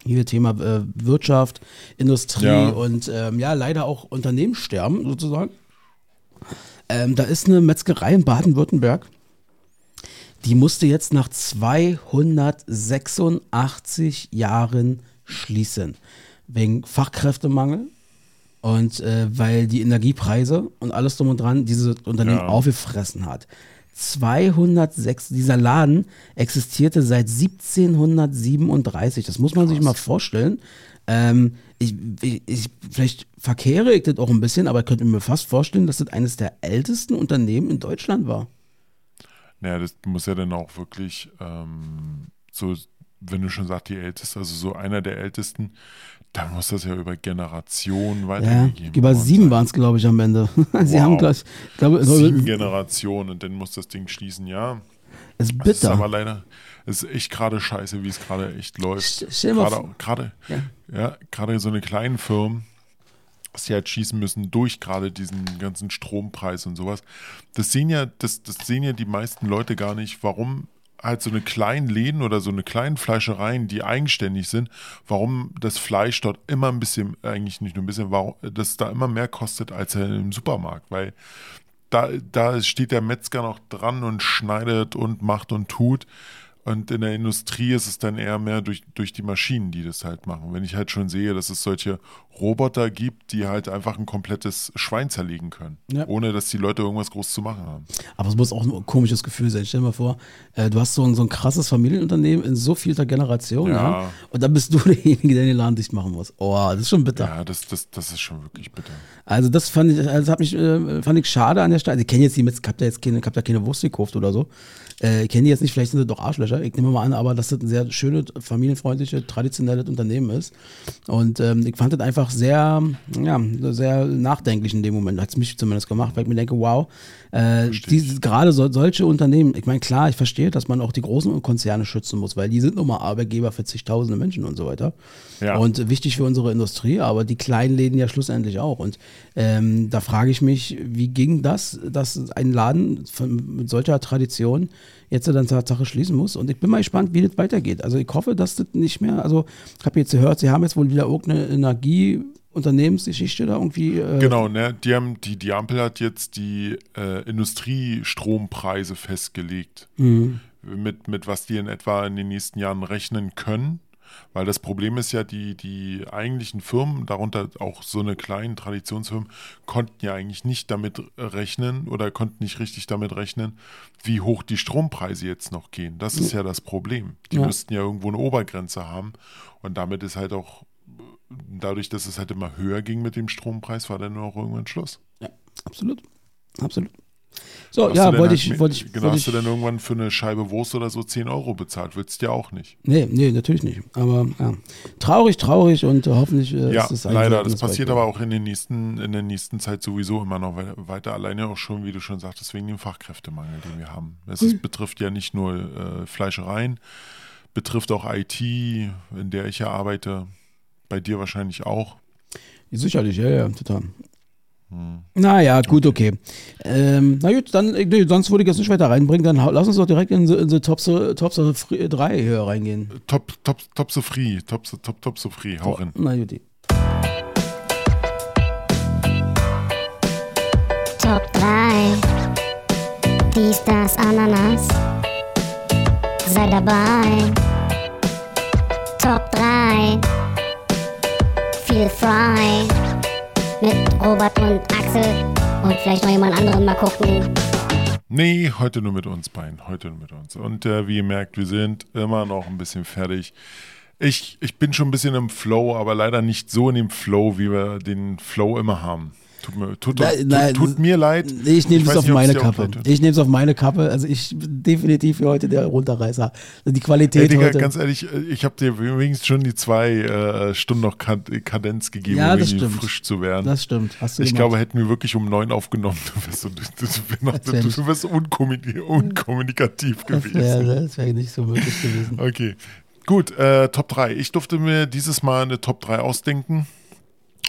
hier Thema äh, Wirtschaft, Industrie
Ja.
und ähm, ja, leider auch Unternehmen sterben sozusagen. Ähm, da ist eine Metzgerei in Baden-Württemberg, die musste jetzt nach 286 Jahren schließen. Wegen Fachkräftemangel und äh, weil die Energiepreise und alles drum und dran diese Unternehmen
Ja.
aufgefressen hat. 206, dieser Laden existierte seit 1737. Das muss man sich
Krass.
mal vorstellen. Ähm, ich, ich, ich, vielleicht verkehre ich das auch ein bisschen, aber ich könnte mir fast vorstellen, dass das eines der ältesten Unternehmen in Deutschland war.
Naja, das muss ja dann auch wirklich ähm, so wenn du schon sagst, die älteste, also so einer der ältesten, dann muss das ja über Generationen
Ja,
weitergegeben
über
worden
sieben
sein.
waren es, glaube ich, am Ende. *laughs* Sie
Wow.
haben gleich, ich glaube,
Sieben Generationen und dann muss das Ding schließen, ja.
es ist
Das ist aber
bitter.
leider, es ist echt gerade scheiße, wie es gerade echt läuft. Gerade, gerade,
Ja.
ja, gerade so eine kleinen Firmen, sie halt schießen müssen durch gerade diesen ganzen Strompreis und sowas. Das sehen ja, das, das sehen ja die meisten Leute gar nicht, warum halt so eine kleinen Läden oder so eine kleinen Fleischereien, die eigenständig sind, warum das Fleisch dort immer ein bisschen, eigentlich nicht nur ein bisschen, warum das da immer mehr kostet als im Supermarkt, weil da, da steht der Metzger noch dran und schneidet und macht und tut. Und in der Industrie ist es dann eher mehr durch, durch die Maschinen, die das halt machen. Wenn ich halt schon sehe, dass es solche Roboter gibt, die halt einfach ein komplettes Schwein zerlegen können,
Ja.
ohne dass die Leute irgendwas groß zu machen haben.
Aber es muss auch ein komisches Gefühl sein. Stell dir mal vor, äh, du hast so ein, so ein krasses Familienunternehmen in so vielter Generation, ja.
Ja.
und dann bist du *laughs* derjenige, der den Laden dicht machen muss. Oh, das ist schon bitter.
Ja, das, das, das ist schon wirklich bitter.
Also das fand ich, also hat mich, äh, fand ich schade an der Stelle. Also ich kenne jetzt die Metz, ich hab da jetzt keine, ich hab da keine Wurst gekauft oder so. Äh, ich kenne die jetzt nicht, vielleicht sind das doch Arschlöcher. Ich nehme mal an, aber dass das ein sehr schönes, familienfreundliches, traditionelles Unternehmen ist. Und ähm, ich fand das einfach sehr, ja, sehr nachdenklich in dem Moment. Hat es mich zumindest gemacht, weil ich mir denke, wow, äh, gerade so, solche Unternehmen, ich meine, klar, ich verstehe, dass man auch die großen Konzerne schützen muss, weil die sind nun mal Arbeitgeber für zigtausende Menschen und so weiter.
Ja.
Und wichtig für unsere Industrie, aber die kleinen Läden ja schlussendlich auch. Und ähm, da frage ich mich, wie ging das, dass ein Laden von, mit solcher Tradition jetzt dann Tatsache schließen muss? Und ich bin mal gespannt, wie das weitergeht. Also ich hoffe, dass das nicht mehr, also ich habe jetzt gehört, sie haben jetzt wohl wieder irgendeine Energieunternehmensgeschichte da irgendwie. Äh,
Genau, ne? Die, haben, die, die Ampel hat jetzt die äh, Industriestrompreise festgelegt.
Mhm.
Mit, mit was die in etwa in den nächsten Jahren rechnen können. Weil das Problem ist ja, die, die eigentlichen Firmen, darunter auch so eine kleinen Traditionsfirmen, konnten ja eigentlich nicht damit rechnen oder konnten nicht richtig damit rechnen, wie hoch die Strompreise jetzt noch gehen. Das ist ja das Problem. Die
Ja.
müssten ja irgendwo eine Obergrenze haben. Und damit ist halt auch, dadurch, dass es halt immer höher ging mit dem Strompreis, war dann nur noch irgendwann Schluss.
Ja, absolut. Absolut. So,
Hast
ja,
du denn
wollte ich, wollte ich,
Genau,
wollte
hast du dann irgendwann für eine Scheibe Wurst oder so 10 Euro bezahlt? Willst du ja auch nicht.
Nee, nee, natürlich nicht. Aber ja. traurig, traurig und hoffentlich äh,
Ja,
ist es
leider. Das passiert aber auch in, den nächsten, in der nächsten Zeit sowieso immer noch we- weiter. Alleine auch schon, wie du schon sagtest, wegen dem Fachkräftemangel, den wir haben. Es
Hm.
ist, betrifft ja nicht nur äh, Fleischereien, betrifft auch IT, in der ich ja arbeite. Bei dir wahrscheinlich auch.
Sicherlich, ja, ja, total.
Hm.
Naja, gut, okay. Ähm, na gut, dann, äh, nee, sonst würde ich jetzt nicht weiter reinbringen. Dann lass uns doch direkt in die, die Top, Top 3 hier reingehen.
Top, top, top so free. Top, so- top, top so free. Hau rein.
Na gut.
Top 3. Dies, das, Ananas. Sei dabei. Top 3. Feel frei. Mit Robert und Axel. Und vielleicht noch jemand anderen mal gucken.
Nee, heute nur mit uns beiden. Heute nur mit uns. Und äh, wie ihr merkt, wir sind immer noch ein bisschen fertig. Ich, ich bin schon ein bisschen im Flow, aber leider nicht so in dem Flow, wie wir den Flow immer haben. Tut mir, tut,
Nein,
tut,
nein,
tut mir leid.
Ich nehme es auf
nicht,
meine Kappe.
tut.
Ich nehme es auf meine Kappe. Also ich bin definitiv für heute der Runterreißer. Die
Ey,
Qualität
Digga,
heute.
ganz ehrlich, äh, ich habe dir wenigstens schon die zwei äh, Stunden noch Kad- Kadenz gegeben,
Ja,
um
stimmt.
frisch zu werden.
das stimmt. Hast du
ich
gemacht.
glaube, hätten wir wirklich um neun aufgenommen, *laughs* du wärst, so, du, du, wär noch, du wärst unkommunik unkommunikativ
das
gewesen.
wäre das wär nicht so möglich gewesen.
Okay. Gut, äh, Top 3. Ich durfte mir dieses Mal eine Top 3 ausdenken.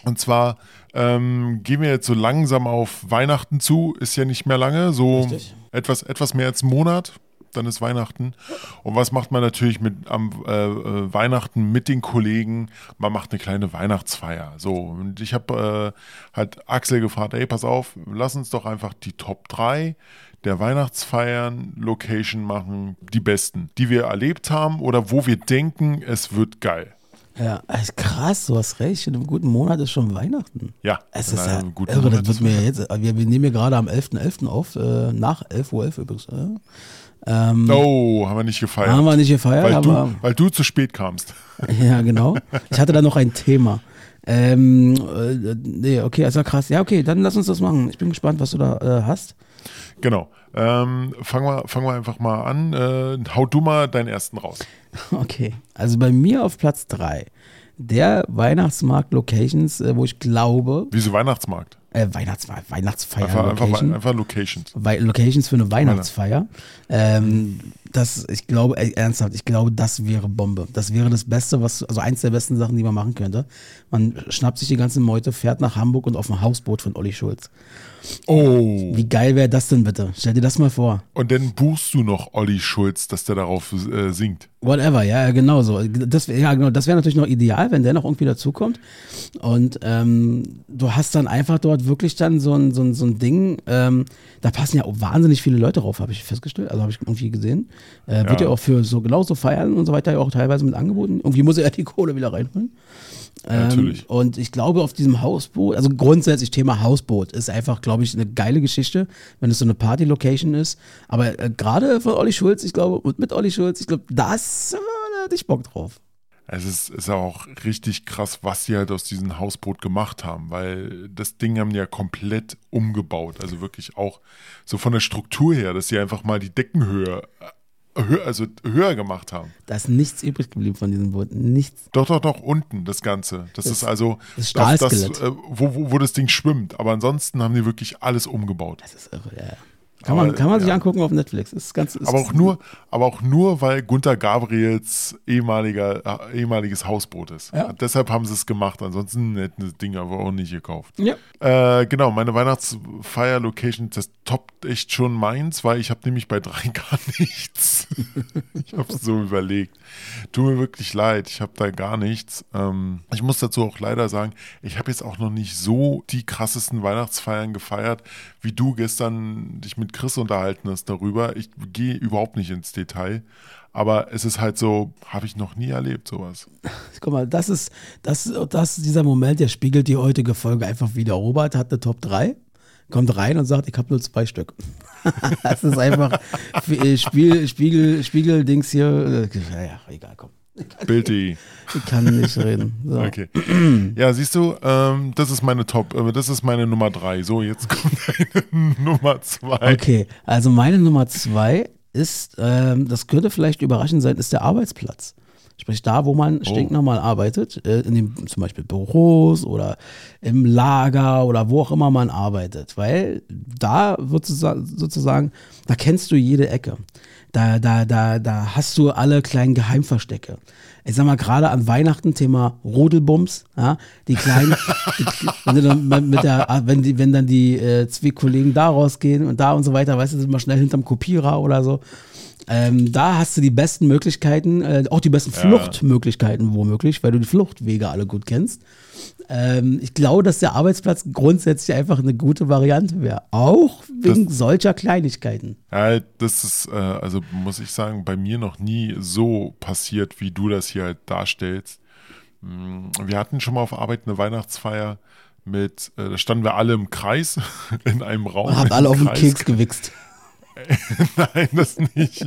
Und zwar ähm, gehen wir jetzt so langsam auf Weihnachten zu. Ist ja nicht mehr lange, so
Richtig.
etwas, etwas mehr als einen Monat. Dann ist Weihnachten. Und was macht man natürlich mit am äh, äh, Weihnachten mit den Kollegen? Man macht eine kleine Weihnachtsfeier. So, und ich habe äh, halt Axel gefragt, ey, pass auf, lass uns doch einfach die Top 3 der Weihnachtsfeiern Location machen, die besten, die wir erlebt haben oder wo wir denken, es wird geil.
Ja, ist krass, du hast recht. In einem guten Monat ist schon Weihnachten.
Ja,
Es ist ja
guten
irre,
Monat
das wird mir jetzt, wir, wir nehmen ja gerade am 11.11. auf, äh, nach 11.11 Uhr übrigens. Äh. Ähm,
Oh, haben wir nicht gefeiert.
Haben wir nicht gefeiert,
weil, du, weil du zu spät kamst. *laughs*
ja, genau. Ich hatte da noch ein Thema. Ähm, äh, nee, okay, also krass. Ja, okay, dann lass uns das machen. Ich bin gespannt, was du da äh, hast.
Genau. Ähm, fangen, wir, fangen wir einfach mal an. Äh, hau du mal deinen ersten raus. *laughs*
Okay, also bei mir auf Platz 3 der Weihnachtsmarkt Locations, äh, wo ich glaube,
Wieso Weihnachtsmarkt?
Äh, Weihnachtsmarkt, Weihnachtsfeier
Einfach, einfach,
Location.
einfach Locations.
Wei- Locations für eine Weihnachtsfeier. Ähm, das, ich glaube, ey, ernsthaft, ich glaube, das wäre Bombe. Das wäre das Beste, was, also eins der besten Sachen, die man machen könnte. Man schnappt sich die ganze Meute, fährt nach Hamburg und auf ein Hausboot von Olli Schulz.
Oh.
Wie geil wäre das denn bitte? Stell dir das mal vor.
Und dann buchst du noch Olli Schulz, dass der darauf äh, singt.
Whatever, ja, genau so. Das, ja, genau, das wäre natürlich noch ideal, wenn der noch irgendwie dazukommt. Und ähm, du hast dann einfach dort wirklich dann so ein, so ein, so ein Ding, ähm, da passen ja auch wahnsinnig viele Leute drauf, habe ich festgestellt, also habe ich irgendwie gesehen. Äh, Wird
Ja.
auch für so genauso Feiern und so weiter ja auch teilweise mit angeboten. Irgendwie muss er ja die Kohle wieder reinholen. Ähm,
natürlich.
Und ich glaube, auf diesem Hausboot, also grundsätzlich Thema Hausboot ist einfach, glaube ich, eine geile Geschichte, wenn es so eine Party-Location ist. Aber äh, gerade von Olli Schulz, ich glaube, und mit Olli Schulz, ich glaube, das, äh, da hatte ich Bock drauf.
Es ist, ist auch richtig krass, was sie halt aus diesem Hausboot gemacht haben, weil das Ding haben die ja komplett umgebaut. Also wirklich auch so von der Struktur her, dass sie einfach mal die Deckenhöhe äh, hö also höher gemacht haben.
Da ist nichts übrig geblieben von diesem Boot. Nichts.
Doch, doch, doch, unten das Ganze. Das,
Das-
ist also
das
das, das, äh, wo, wo, wo das Ding schwimmt. Aber ansonsten haben die wirklich alles umgebaut.
Das ist irre, ja. Kann
Aber,
man, kann man sich
ja.
angucken auf Netflix. Ist ganz, ist,
Aber auch nur, aber auch nur, weil Gunther Gabriels ehemaliger, äh, ehemaliges Hausboot ist.
Ja.
Deshalb haben sie es gemacht. Ansonsten hätten das Ding aber auch nicht gekauft.
Ja.
Äh, genau, meine Weihnachtsfeier-Location, das toppt echt schon meins, weil ich habe nämlich bei drei *laughs* gar nichts. ich habe es so überlegt. Tut mir wirklich leid, ich habe da gar nichts. Ähm, ich muss dazu auch leider sagen, ich habe jetzt auch noch nicht so die krassesten Weihnachtsfeiern gefeiert, wie du gestern dich mit Chris unterhalten hast darüber. Ich gehe überhaupt nicht ins Detail. Aber es ist halt so, habe ich noch nie erlebt, sowas. *laughs*
Guck mal, das ist, das, das ist dieser Moment, der spiegelt die heutige Folge einfach wieder. Robert hat eine Top 3, kommt rein und sagt, ich habe nur zwei Stück. *laughs* das ist einfach äh, Spiel, Spiegel, Spiegel-Dings hier. äh, Ja, ja, egal, komm.
Bildi.
Ich kann nicht reden. So.
Okay. Ja, siehst du, ähm, das ist meine Top, äh, das ist meine Nummer drei. So, jetzt kommt *laughs* deine Nummer zwei.
Okay, also meine Nummer zwei ist, ähm, das könnte vielleicht überraschend sein, ist der Arbeitsplatz. Sprich, da, wo man stinknormal arbeitet, äh, in den zum Beispiel Büros oder im Lager oder wo auch immer man arbeitet. Weil da wird sozusagen, da kennst du jede Ecke. Da, da, da, da hast du alle kleinen Geheimverstecke. Ich sag mal, gerade an Weihnachten Thema Rodelbums, ja, die kleinen, die, wenn, du dann mit der, wenn, die, wenn dann die äh, zwei Kollegen da rausgehen und da und so weiter, weißt du, sind wir schnell hinterm Kopierer oder so. Ähm, da hast du die besten Möglichkeiten, äh, auch die besten Fluchtmöglichkeiten womöglich, weil du die Fluchtwege alle gut kennst. Ähm, ich glaube, dass der Arbeitsplatz grundsätzlich einfach eine gute Variante wäre. Auch wegen solcher Kleinigkeiten.
Ja, das ist, äh, also muss ich sagen, bei mir noch nie so passiert, wie du das hier halt darstellst. Mm, Wir hatten schon mal auf Arbeit eine Weihnachtsfeier mit, äh, da standen wir alle im Kreis *laughs* in einem Raum.
Und habt
im
alle auf den. Keks gewichst. *laughs*
Nein, das nicht.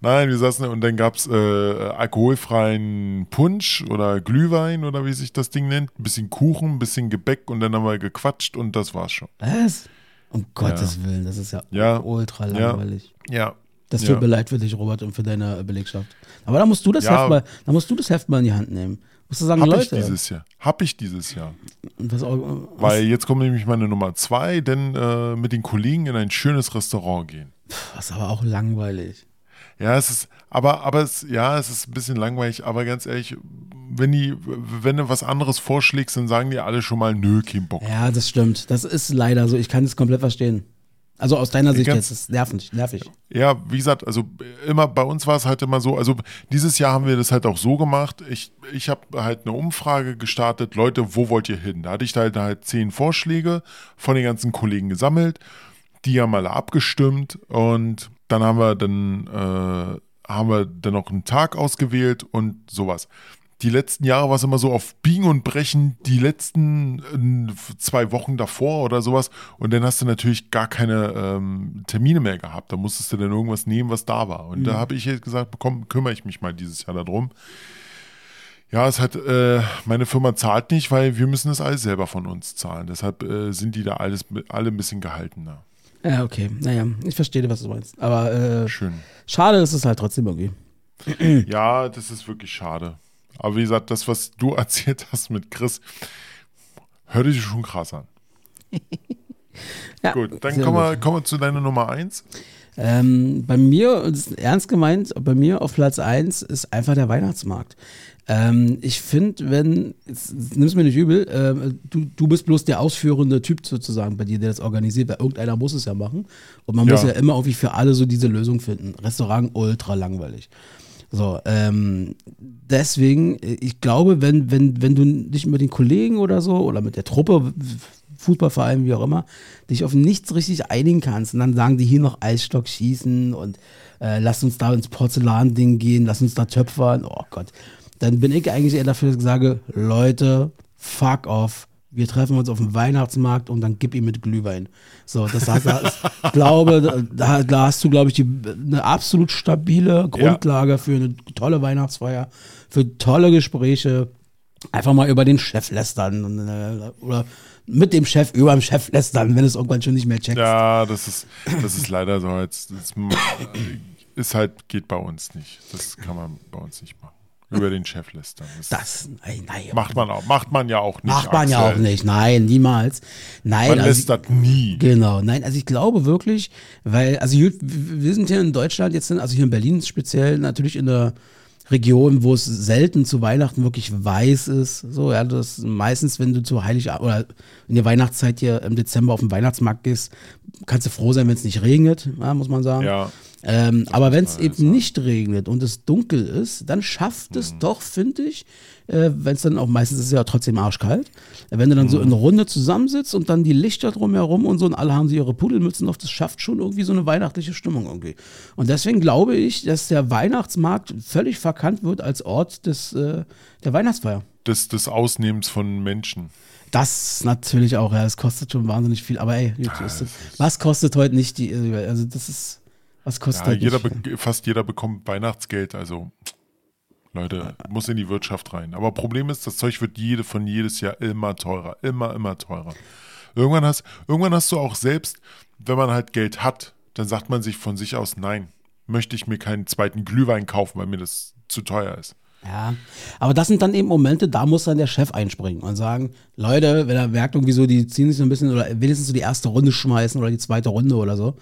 Nein, wir saßen und dann gab es äh, alkoholfreien Punsch oder Glühwein oder wie sich das Ding nennt. Ein bisschen Kuchen, ein bisschen Gebäck und dann haben wir gequatscht und das war's schon.
Was? Um Gottes Willen, das ist ja,
Ja.
ultra
Ja.
langweilig.
Ja.
Das
Ja.
tut mir leid für dich, Robert, und für deine Belegschaft. Aber da musst du das
Ja.
Heft mal, da musst du das Heft mal in die Hand nehmen. Musst du sagen,
Hab ich
Leute,
dieses Jahr. Hab ich dieses Jahr.
was,
Weil jetzt kommt nämlich meine Nummer zwei, denn äh, mit den Kollegen in ein schönes Restaurant gehen.
was aber auch langweilig.
Ja, es ist, aber, aber es, ja, es ist ein bisschen langweilig, aber ganz ehrlich, wenn die, wenn du was anderes vorschlägst, dann sagen die alle schon mal, nö, kein Bock.
Ja, das stimmt. Das ist leider so. Ich kann es komplett verstehen. Also aus deiner Sicht
ganz-
jetzt, ist nervig, nervig.
Ja, wie gesagt, also immer bei uns war es halt immer so, also dieses Jahr haben wir das halt auch so gemacht. Ich, ich habe halt eine Umfrage gestartet, Leute, wo wollt ihr hin? Da hatte ich halt, halt zehn Vorschläge von den ganzen Kollegen gesammelt. Die haben alle abgestimmt und dann haben wir dann äh, haben wir dann noch einen Tag ausgewählt und sowas. Die letzten Jahre war es immer so auf Biegen und Brechen, die letzten äh, zwei Wochen davor oder sowas. Und dann hast du natürlich gar keine ähm, Termine mehr gehabt. Da musstest du dann irgendwas nehmen, was da war. Und da habe ich jetzt gesagt, komm, kümmere ich mich mal dieses Jahr darum. Ja, es hat, äh, meine Firma zahlt nicht, weil wir müssen das alles selber von uns zahlen. Deshalb äh, sind die da alles, alle ein bisschen gehaltener.
Ja, okay. Naja, ich verstehe, was du meinst. Aber äh,
Schön.
schade ist es halt trotzdem irgendwie.
Ja, das ist wirklich schade. Aber wie gesagt, das, was du *laughs* erzählt hast mit Chris, hört sich schon krass an. *laughs*
Ja,
Gut, dann kommen wir,
gut.
kommen wir zu deiner Nummer 1.
Ähm, bei mir, und das ist ernst gemeint, bei mir auf Platz 1 ist einfach der Weihnachtsmarkt. Ähm, ich finde, wenn, jetzt, nimm's mir nicht übel, ähm, du, du bist bloß der ausführende Typ sozusagen bei dir, der das organisiert, weil irgendeiner muss es ja machen. Und man muss
Ja.
ja immer irgendwie für alle so diese Lösung finden. Restaurant ultra langweilig. So, ähm, deswegen, äh, ich glaube, wenn, wenn, wenn du dich mit den Kollegen oder so oder mit der Truppe, Fußballverein, wie auch immer, dich auf nichts richtig einigen kannst und dann sagen die hier noch Eisstock schießen und äh, lass uns da ins Porzellanding gehen, lass uns da töpfern, oh Gott, dann bin ich eigentlich eher dafür, dass ich sage, Leute, fuck off. Wir treffen uns auf dem Weihnachtsmarkt und dann gib ihm mit Glühwein. So, das heißt, ich glaube, da, da hast du, glaube ich, die, eine absolut stabile Grundlage für eine tolle Weihnachtsfeier, für tolle Gespräche. Einfach mal über den Chef lästern äh, oder mit dem Chef über dem Chef lästern, wenn es irgendwann schon nicht mehr checkt.
Ja, das ist, das ist leider so. Jetzt, das ist halt, geht bei uns nicht. Das kann man bei uns nicht machen. Über den Chef lästern. Das,
Das, nein, nein.
macht man auch, macht man ja auch nicht.
Macht man ja auch
Axel.
nicht. Nein, niemals. Nein,
Man
also,
lästert nie.
Genau, nein, also ich glaube wirklich, weil, also wir sind hier in Deutschland jetzt, also hier in Berlin speziell, natürlich in der Region, wo es selten zu Weihnachten wirklich weiß ist. So, ja, das meistens, wenn du zu Heilig oder in der Weihnachtszeit hier im Dezember auf den Weihnachtsmarkt gehst, kannst du froh sein, wenn es nicht regnet, ja, muss man sagen.
Ja.
Ähm, aber wenn es eben nicht regnet und es dunkel ist, dann schafft
Mhm.
es doch, finde ich, äh, wenn es dann auch meistens ist es ja trotzdem arschkalt, wenn du dann so
Mhm.
in einer Runde zusammensitzt und dann die Lichter drumherum und so und alle haben sie ihre Pudelmützen auf, das schafft schon irgendwie so eine weihnachtliche Stimmung irgendwie. Und deswegen glaube ich, dass der Weihnachtsmarkt völlig verkannt wird als Ort des, äh, der Weihnachtsfeier.
Des, des Ausnehmens von Menschen.
Das natürlich auch, ja, das kostet schon wahnsinnig viel, aber ey, das, was kostet heute nicht die, also das ist, was kostet
Ja, jeder fast jeder bekommt Weihnachtsgeld, also Leute, muss in die Wirtschaft rein. Aber Problem ist, das Zeug wird jede von jedes Jahr immer teurer, immer, immer teurer. Irgendwann hast, irgendwann hast du auch selbst, wenn man halt Geld hat, dann sagt man sich von sich aus, nein, möchte ich mir keinen zweiten Glühwein kaufen, weil mir das zu teuer ist.
Ja, aber das sind dann eben Momente, da muss dann der Chef einspringen und sagen, Leute, wenn er merkt irgendwie so, die ziehen sich so ein bisschen oder wenigstens so die erste Runde schmeißen oder die zweite Runde oder so,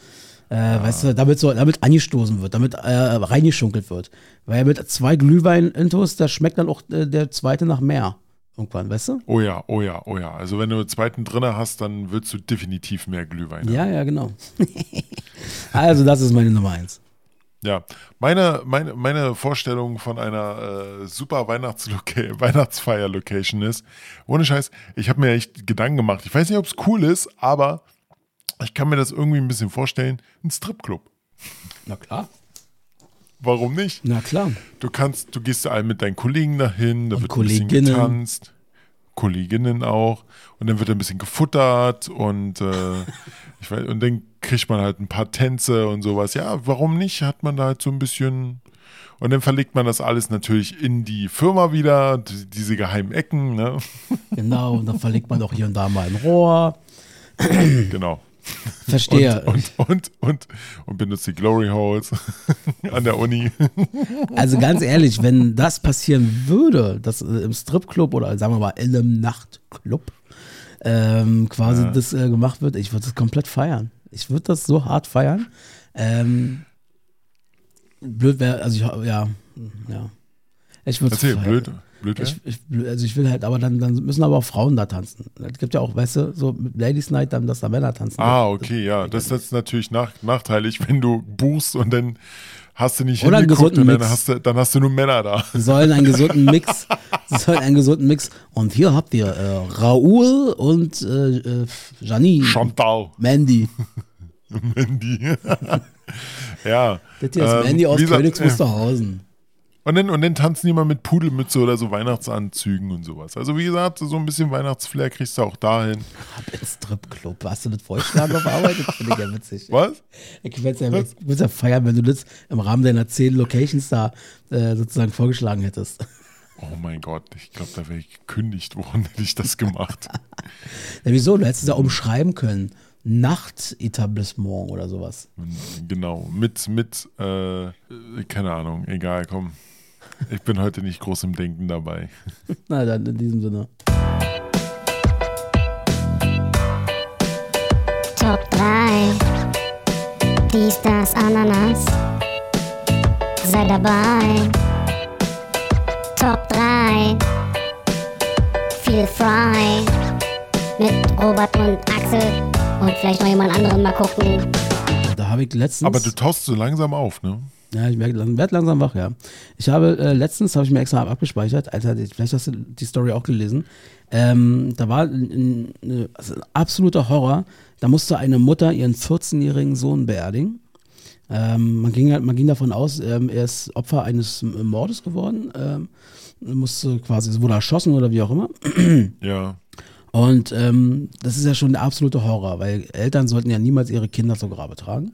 äh, weißt du, damit so, damit angestoßen wird, damit äh, reingeschunkelt wird. Weil mit zwei Glühwein-Intos, da schmeckt dann auch äh, der zweite nach mehr. Irgendwann, weißt du?
Oh ja, oh ja, oh ja. Also wenn du einen zweiten drinne hast, dann willst du definitiv mehr Glühwein. haben.
Ja, ja, genau. *laughs* also, das ist meine Nummer eins.
Ja, meine, meine, meine Vorstellung von einer äh, super Weihnachtsloca *laughs* Weihnachtsfeier-Location ist, ohne Scheiß, ich habe mir echt Gedanken gemacht. Ich weiß nicht, ob es cool ist, aber ich kann mir das irgendwie ein bisschen vorstellen. Ein Stripclub.
Na klar.
Warum nicht?
Na klar.
Du kannst, du gehst all mit deinen Kollegen dahin, da
Und
wird ein bisschen
Kolleginnen.
getanzt. Kolleginnen auch. Und dann wird ein bisschen gefuttert und, äh, *laughs* ich weiß, und dann kriegt man halt ein paar Tänze und sowas. Ja, warum nicht? Hat man da halt so ein bisschen. Und dann verlegt man das alles natürlich in die Firma wieder, die- diese geheimen Ecken, ne?
Genau, und dann verlegt man auch hier und da mal ein Rohr.
Genau. *laughs*
Verstehe.
Und, und, und, und, und benutzt die Glory Holes *laughs* an der Uni. *laughs*
Also ganz ehrlich, wenn das passieren würde, dass äh, im Stripclub oder sagen wir mal in einem Nachtclub ähm, quasi das äh, gemacht wird, ich würde das komplett feiern. Ich würde das so hart feiern. Ähm, blöd wäre, also ich, ja, ja. Ich würde
Erzähl, blöd. Blöd,
Ich, ich, also ich will halt, aber dann, dann müssen aber auch Frauen da tanzen. Es gibt ja auch, weißt du, so mit Ladies Night, dann, dass da Männer tanzen.
Ah, okay, ja. Das ist jetzt natürlich nach, nachteilig, wenn du buchst und dann hast du nicht
Oder einen
hingeguckt und
gesunden
dann
Mix.
hast, du, dann hast du nur Männer da.
Sie sollen einen gesunden Mix, sollen einen gesunden Mix. Und hier habt ihr äh, Raoul und äh, äh, Janine.
Chantal,
Mandy. *laughs*
Mandy. *laughs* ja.
Das hier ist
Ähm,
Mandy aus Königs Wusterhausen.
Und dann, und dann tanzen die mal mit Pudelmütze oder so Weihnachtsanzügen und sowas. Also wie gesagt, so ein bisschen Weihnachtsflair kriegst du auch dahin.
Ab ins Stripclub. Hast du das vorgeschlagen auf Arbeit? Das finde ich ja witzig.
Was?
Ich würde ja, würd's ja feiern, wenn du das im Rahmen deiner zehn Locations da äh, sozusagen vorgeschlagen hättest.
Oh mein Gott, ich glaube, da wäre ich gekündigt worden, *laughs* hätte ich das gemacht. *laughs*
Ja, wieso? Du hättest es ja umschreiben können. Nachtetablissement oder sowas.
genau, mit, mit, äh, keine Ahnung, egal, komm. Ich bin heute nicht groß im Denken dabei. *laughs*
Na dann in diesem Sinne.
Top 3. Dies, das, Ananas. Sei dabei. Top 3. Feel frei. Mit Robert und Axel. Und vielleicht noch jemand anderen mal gucken.
Da habe ich letztens.
Aber du tauchst so langsam auf, ne?
Ja, ich werde langsam wach, ja. Ich habe äh, letztens, habe ich mir extra abgespeichert, Alter, vielleicht hast du die Story auch gelesen. Ähm, da war ein, ein, also ein absoluter Horror. Da musste eine Mutter ihren 14-jährigen Sohn beerdigen. Ähm, man, ging, halt- man ging davon aus, ähm, er ist Opfer eines Mordes geworden. Ähm, musste quasi, es wurde erschossen oder wie auch immer. *clears throat*
Ja.
Und ähm, das ist ja schon der absolute Horror, weil Eltern sollten ja niemals ihre Kinder zur Grabe tragen.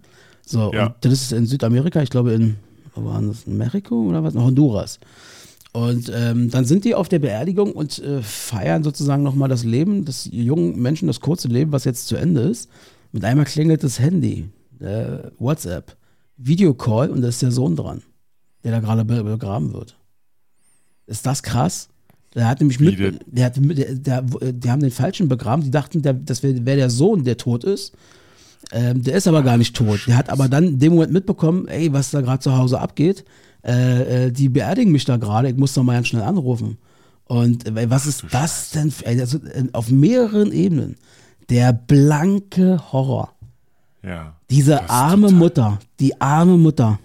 So,
Ja.
und das ist in Südamerika, ich glaube in, wo war das, in Mexiko oder was? Honduras. Und ähm, dann sind die auf der Beerdigung und äh, feiern sozusagen nochmal das Leben des jungen Menschen, das kurze Leben, was jetzt zu Ende ist. Mit einmal klingelt das Handy, äh, WhatsApp, Videocall und da ist der Sohn dran, der da gerade be begraben wird. Ist das krass? Der hat nämlich mit,
der-
hat mit, der, der, die haben den Falschen begraben, die dachten, der, das wäre wär der Sohn, der tot ist. Ähm, der ist aber gar nicht tot. Der hat aber dann in dem Moment mitbekommen, ey, was da gerade zu Hause abgeht. Äh, äh, die beerdigen mich da gerade, ich muss doch mal ganz schnell anrufen. Und äh, was ist das denn? Für, ey, also, äh, auf mehreren Ebenen. Der blanke Horror.
Ja.
Diese arme Mutter, die arme Mutter.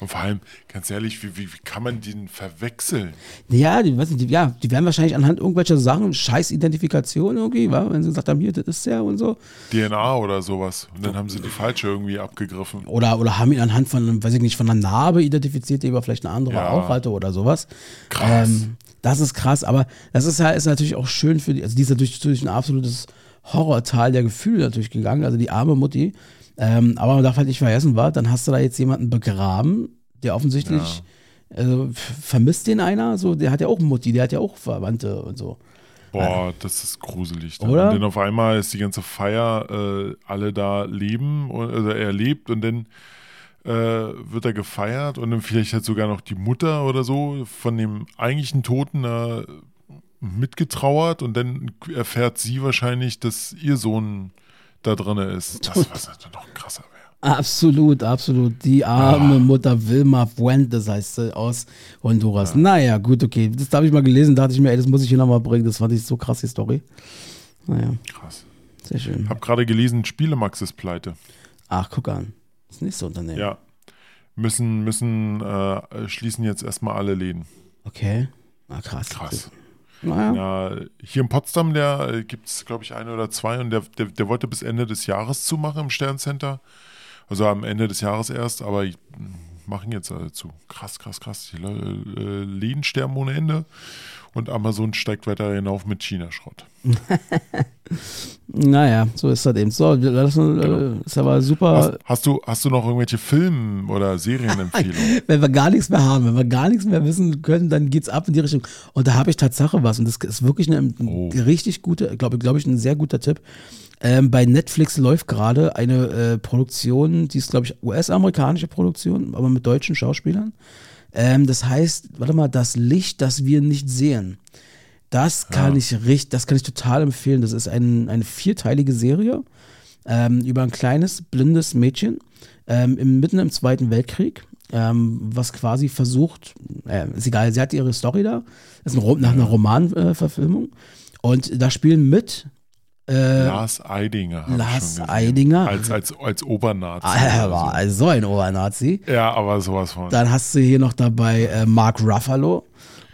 Und vor allem, ganz ehrlich, wie, wie, wie kann man den verwechseln?
Ja, die, nicht, die, ja, die werden wahrscheinlich anhand irgendwelcher Sachen, Scheiß-Identifikation irgendwie, wa? wenn sie gesagt haben, hier, das ist der und so.
DNA oder sowas. Und dann haben sie die falsche irgendwie abgegriffen.
Oder, oder haben ihn anhand von, weiß ich nicht, von einer Narbe identifiziert, die aber vielleicht eine andere
Ja.
auch hatte oder sowas.
Krass.
Ähm, das ist krass, aber das ist, ja, ist natürlich auch schön für die, also die ist natürlich durch ein absolutes Horrortal der Gefühle natürlich gegangen, also die arme Mutti. Ähm, aber man darf halt nicht vergessen, war, dann hast du da jetzt jemanden begraben, der offensichtlich, also f- vermisst den einer, so, der hat ja auch Mutti, der hat ja auch Verwandte und so.
Boah, das ist gruselig. Dann.
Oder?
Und dann auf einmal ist die ganze Feier, äh, alle da leben, also er lebt und dann äh, wird er gefeiert und dann vielleicht hat sogar noch die Mutter oder so von dem eigentlichen Toten äh, mitgetrauert und dann erfährt sie wahrscheinlich, dass ihr Sohn da drin ist. Das was dann noch krasser wäre.
Absolut, absolut. Die arme Mutter Wilma Fuentes heißt sie aus Honduras. Naja, gut, okay. Das habe ich mal gelesen, dachte ich mir, ey, das muss ich hier nochmal bringen. Das fand ich so krass, die Story. Naja,
Krass.
sehr schön.
Hab gerade gelesen, Spielemax ist pleite.
Ach, guck an. Das nächste Unternehmen.
Ja. Müssen, müssen, äh, schließen jetzt erstmal alle Läden.
Okay. Ah, krass.
Krass.
Naja.
Ja, hier in Potsdam, der äh, gibt es, glaube ich, eine oder zwei und der, der, der wollte bis Ende des Jahres zumachen im Sterncenter. Also am Ende des Jahres erst, aber ich, machen jetzt alle zu. Krass, krass, krass. Die äh, Läden sterben ohne Ende und Amazon steigt weiter hinauf mit China-Schrott. *laughs*
Naja, so ist das eben. So, das äh, ist aber super.
Hast, hast, du, hast du noch irgendwelche Film- oder Serienempfehlungen? *laughs*
wenn wir gar nichts mehr haben, wenn wir gar nichts mehr wissen können, dann geht's ab in die Richtung. Und da habe ich Tatsache was. Und das ist wirklich eine
Oh.
richtig gute, glaube glaub ich, ein sehr guter Tipp. Ähm, bei Netflix läuft gerade eine äh, Produktion, die ist, glaube ich, US-amerikanische Produktion, aber mit deutschen Schauspielern. Ähm, das heißt, warte mal, das Licht, das wir nicht sehen. Das kann ich richtig, das kann ich total empfehlen. Das ist ein, eine vierteilige Serie ähm, über ein kleines, blindes Mädchen ähm, im, mitten im Zweiten Weltkrieg, ähm, was quasi versucht, äh, ist egal, sie hat ihre Story da, das ist ein, nach einer Romanverfilmung. Äh, und da spielen mit äh,
Lars Eidinger.
Lars. Eidinger?
Als, als, als Obernazi.
er
oder
war also so ein Obernazi.
so. Ja, aber sowas von.
Dann hast du hier noch dabei äh, Mark Ruffalo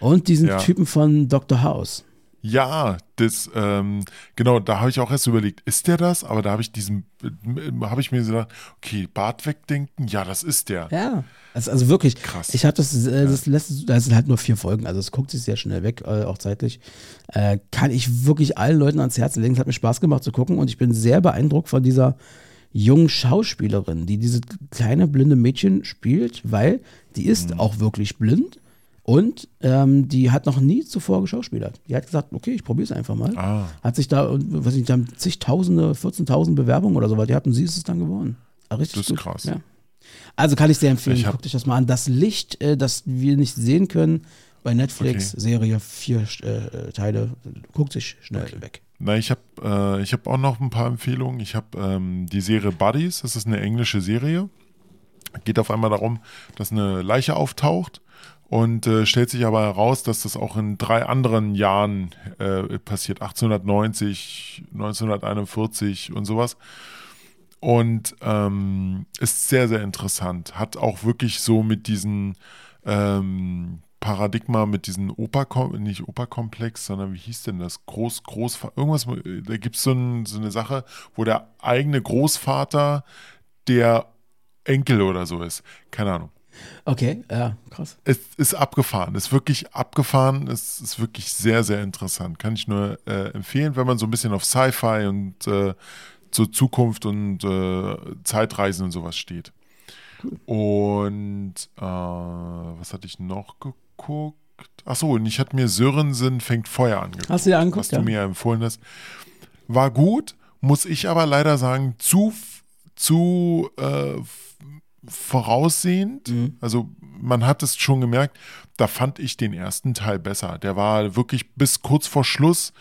und diesen
Ja.
Typen von Dr. House.
Ja, das, ähm, genau, da habe ich auch erst überlegt, ist der das? Aber da habe ich diesen, habe ich mir gesagt, okay, Bart wegdenken, ja, das ist der.
Ja. Also, also wirklich,
Krass.
ich habe das, äh, das letzte, das sind halt nur vier Folgen, also es guckt sich sehr schnell weg, äh, auch zeitlich. Äh, kann ich wirklich allen Leuten ans Herz legen. Es hat mir Spaß gemacht zu gucken und ich bin sehr beeindruckt von dieser jungen Schauspielerin, die diese kleine blinde Mädchen spielt, weil die ist auch wirklich blind Und ähm, die hat noch nie zuvor geschauspielert. Die hat gesagt, okay, ich probiere es einfach mal.
Ah.
Hat sich da, ich, die haben zigtausende, 14.000 Bewerbungen oder so was. Die hatten sie ist es dann geworden. Ah, Richtig
Das ist
gut.
krass.
Ja. Also kann ich sehr empfehlen.
Ich
Guckt euch das mal an. Das Licht, äh, das wir nicht sehen können, bei Netflix,
Okay.
Serie, vier äh, Teile, guckt sich schnell weg.
Na, ich habe äh, ich hab auch noch ein paar Empfehlungen. Ich habe ähm, die Serie Buddies, das ist eine englische Serie. Geht auf einmal darum, dass eine Leiche auftaucht und äh, stellt sich aber heraus, dass das auch in drei anderen Jahren äh, passiert. 1890, 1941 und sowas. Und ähm, ist sehr, sehr interessant. Hat auch wirklich so mit diesen ähm, Paradigma, mit diesen Opa, nicht Operkomplex, sondern wie hieß denn das? Groß, Groß, irgendwas, da gibt so, ein, so eine Sache, wo der eigene Großvater der Enkel oder so ist. Keine Ahnung.
Okay, ja, krass.
Es ist abgefahren, ist wirklich abgefahren, es ist wirklich sehr, sehr interessant. Kann ich nur äh, empfehlen, wenn man so ein bisschen auf Sci-Fi und äh, zur Zukunft und äh, Zeitreisen und sowas steht. Und äh, was hatte ich noch geguckt? Achso, und ich hatte mir Sörensen fängt Feuer angeguckt.
Hast du dir angeguckt,
Was du
ja?
mir ja empfohlen hast. War gut, muss ich aber leider sagen, zu, zu äh, voraussehend.
Mhm.
Also man hat es schon gemerkt, da fand ich den ersten Teil besser. Der war wirklich bis kurz vor Schluss,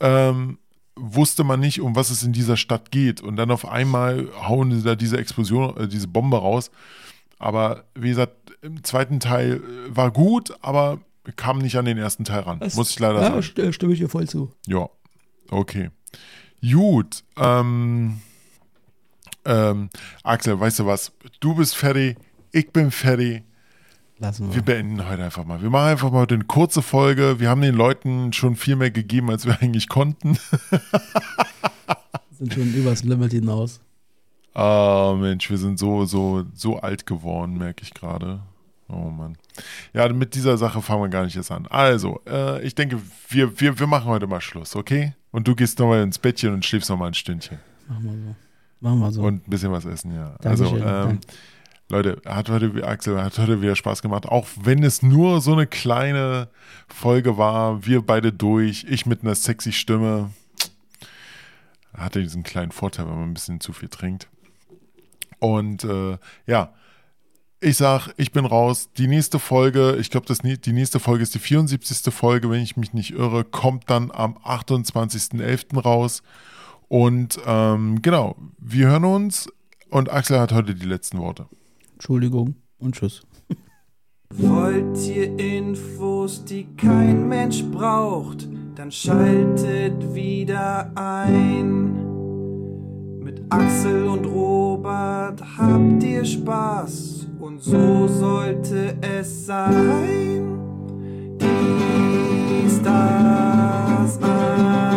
ähm, wusste man nicht, um was es in dieser Stadt geht. Und dann auf einmal hauen sie da diese Explosion, äh, diese Bombe raus. Aber wie gesagt, im zweiten Teil äh, war gut, aber kam nicht an den ersten Teil ran. muss ich leider
ja,
sagen.
st- stimme ich dir voll zu.
Ja, okay. Gut. Ähm, ähm, Axel, weißt du was? Du bist fertig, ich bin fertig.
Lassen
Wir
wir.
beenden heute einfach mal. Wir machen einfach mal eine kurze Folge. Wir haben den Leuten schon viel mehr gegeben, als wir eigentlich konnten.
Sind schon übers Limit hinaus.
Ah, Mensch, wir sind so, so, so alt geworden, merke ich gerade. Oh Mann. Ja, mit dieser Sache fangen wir gar nicht erst an. Also, äh, ich denke, wir, wir, wir machen heute mal Schluss, okay? Und du gehst nochmal ins Bettchen und schläfst nochmal ein Stündchen.
Machen wir so. Machen wir so.
Und ein bisschen was essen, ja.
Dankeschön,
also, ähm. Leute, hat heute, Axel, hat heute wieder Spaß gemacht. Auch wenn es nur so eine kleine Folge war, wir beide durch, ich mit einer sexy Stimme. Hatte diesen kleinen Vorteil, wenn man ein bisschen zu viel trinkt. Und äh, ja, ich sag, ich bin raus. Die nächste Folge, ich glaube, die nächste Folge ist die 74. Folge, wenn ich mich nicht irre, kommt dann am 28.11. raus. Und ähm, genau, wir hören uns und Axel hat heute die letzten Worte.
Entschuldigung und tschüss.
Wollt ihr Infos, die kein Mensch braucht, dann schaltet wieder ein. Mit Axel und Robert habt ihr Spaß und so sollte es sein. Dies, das, Ananas.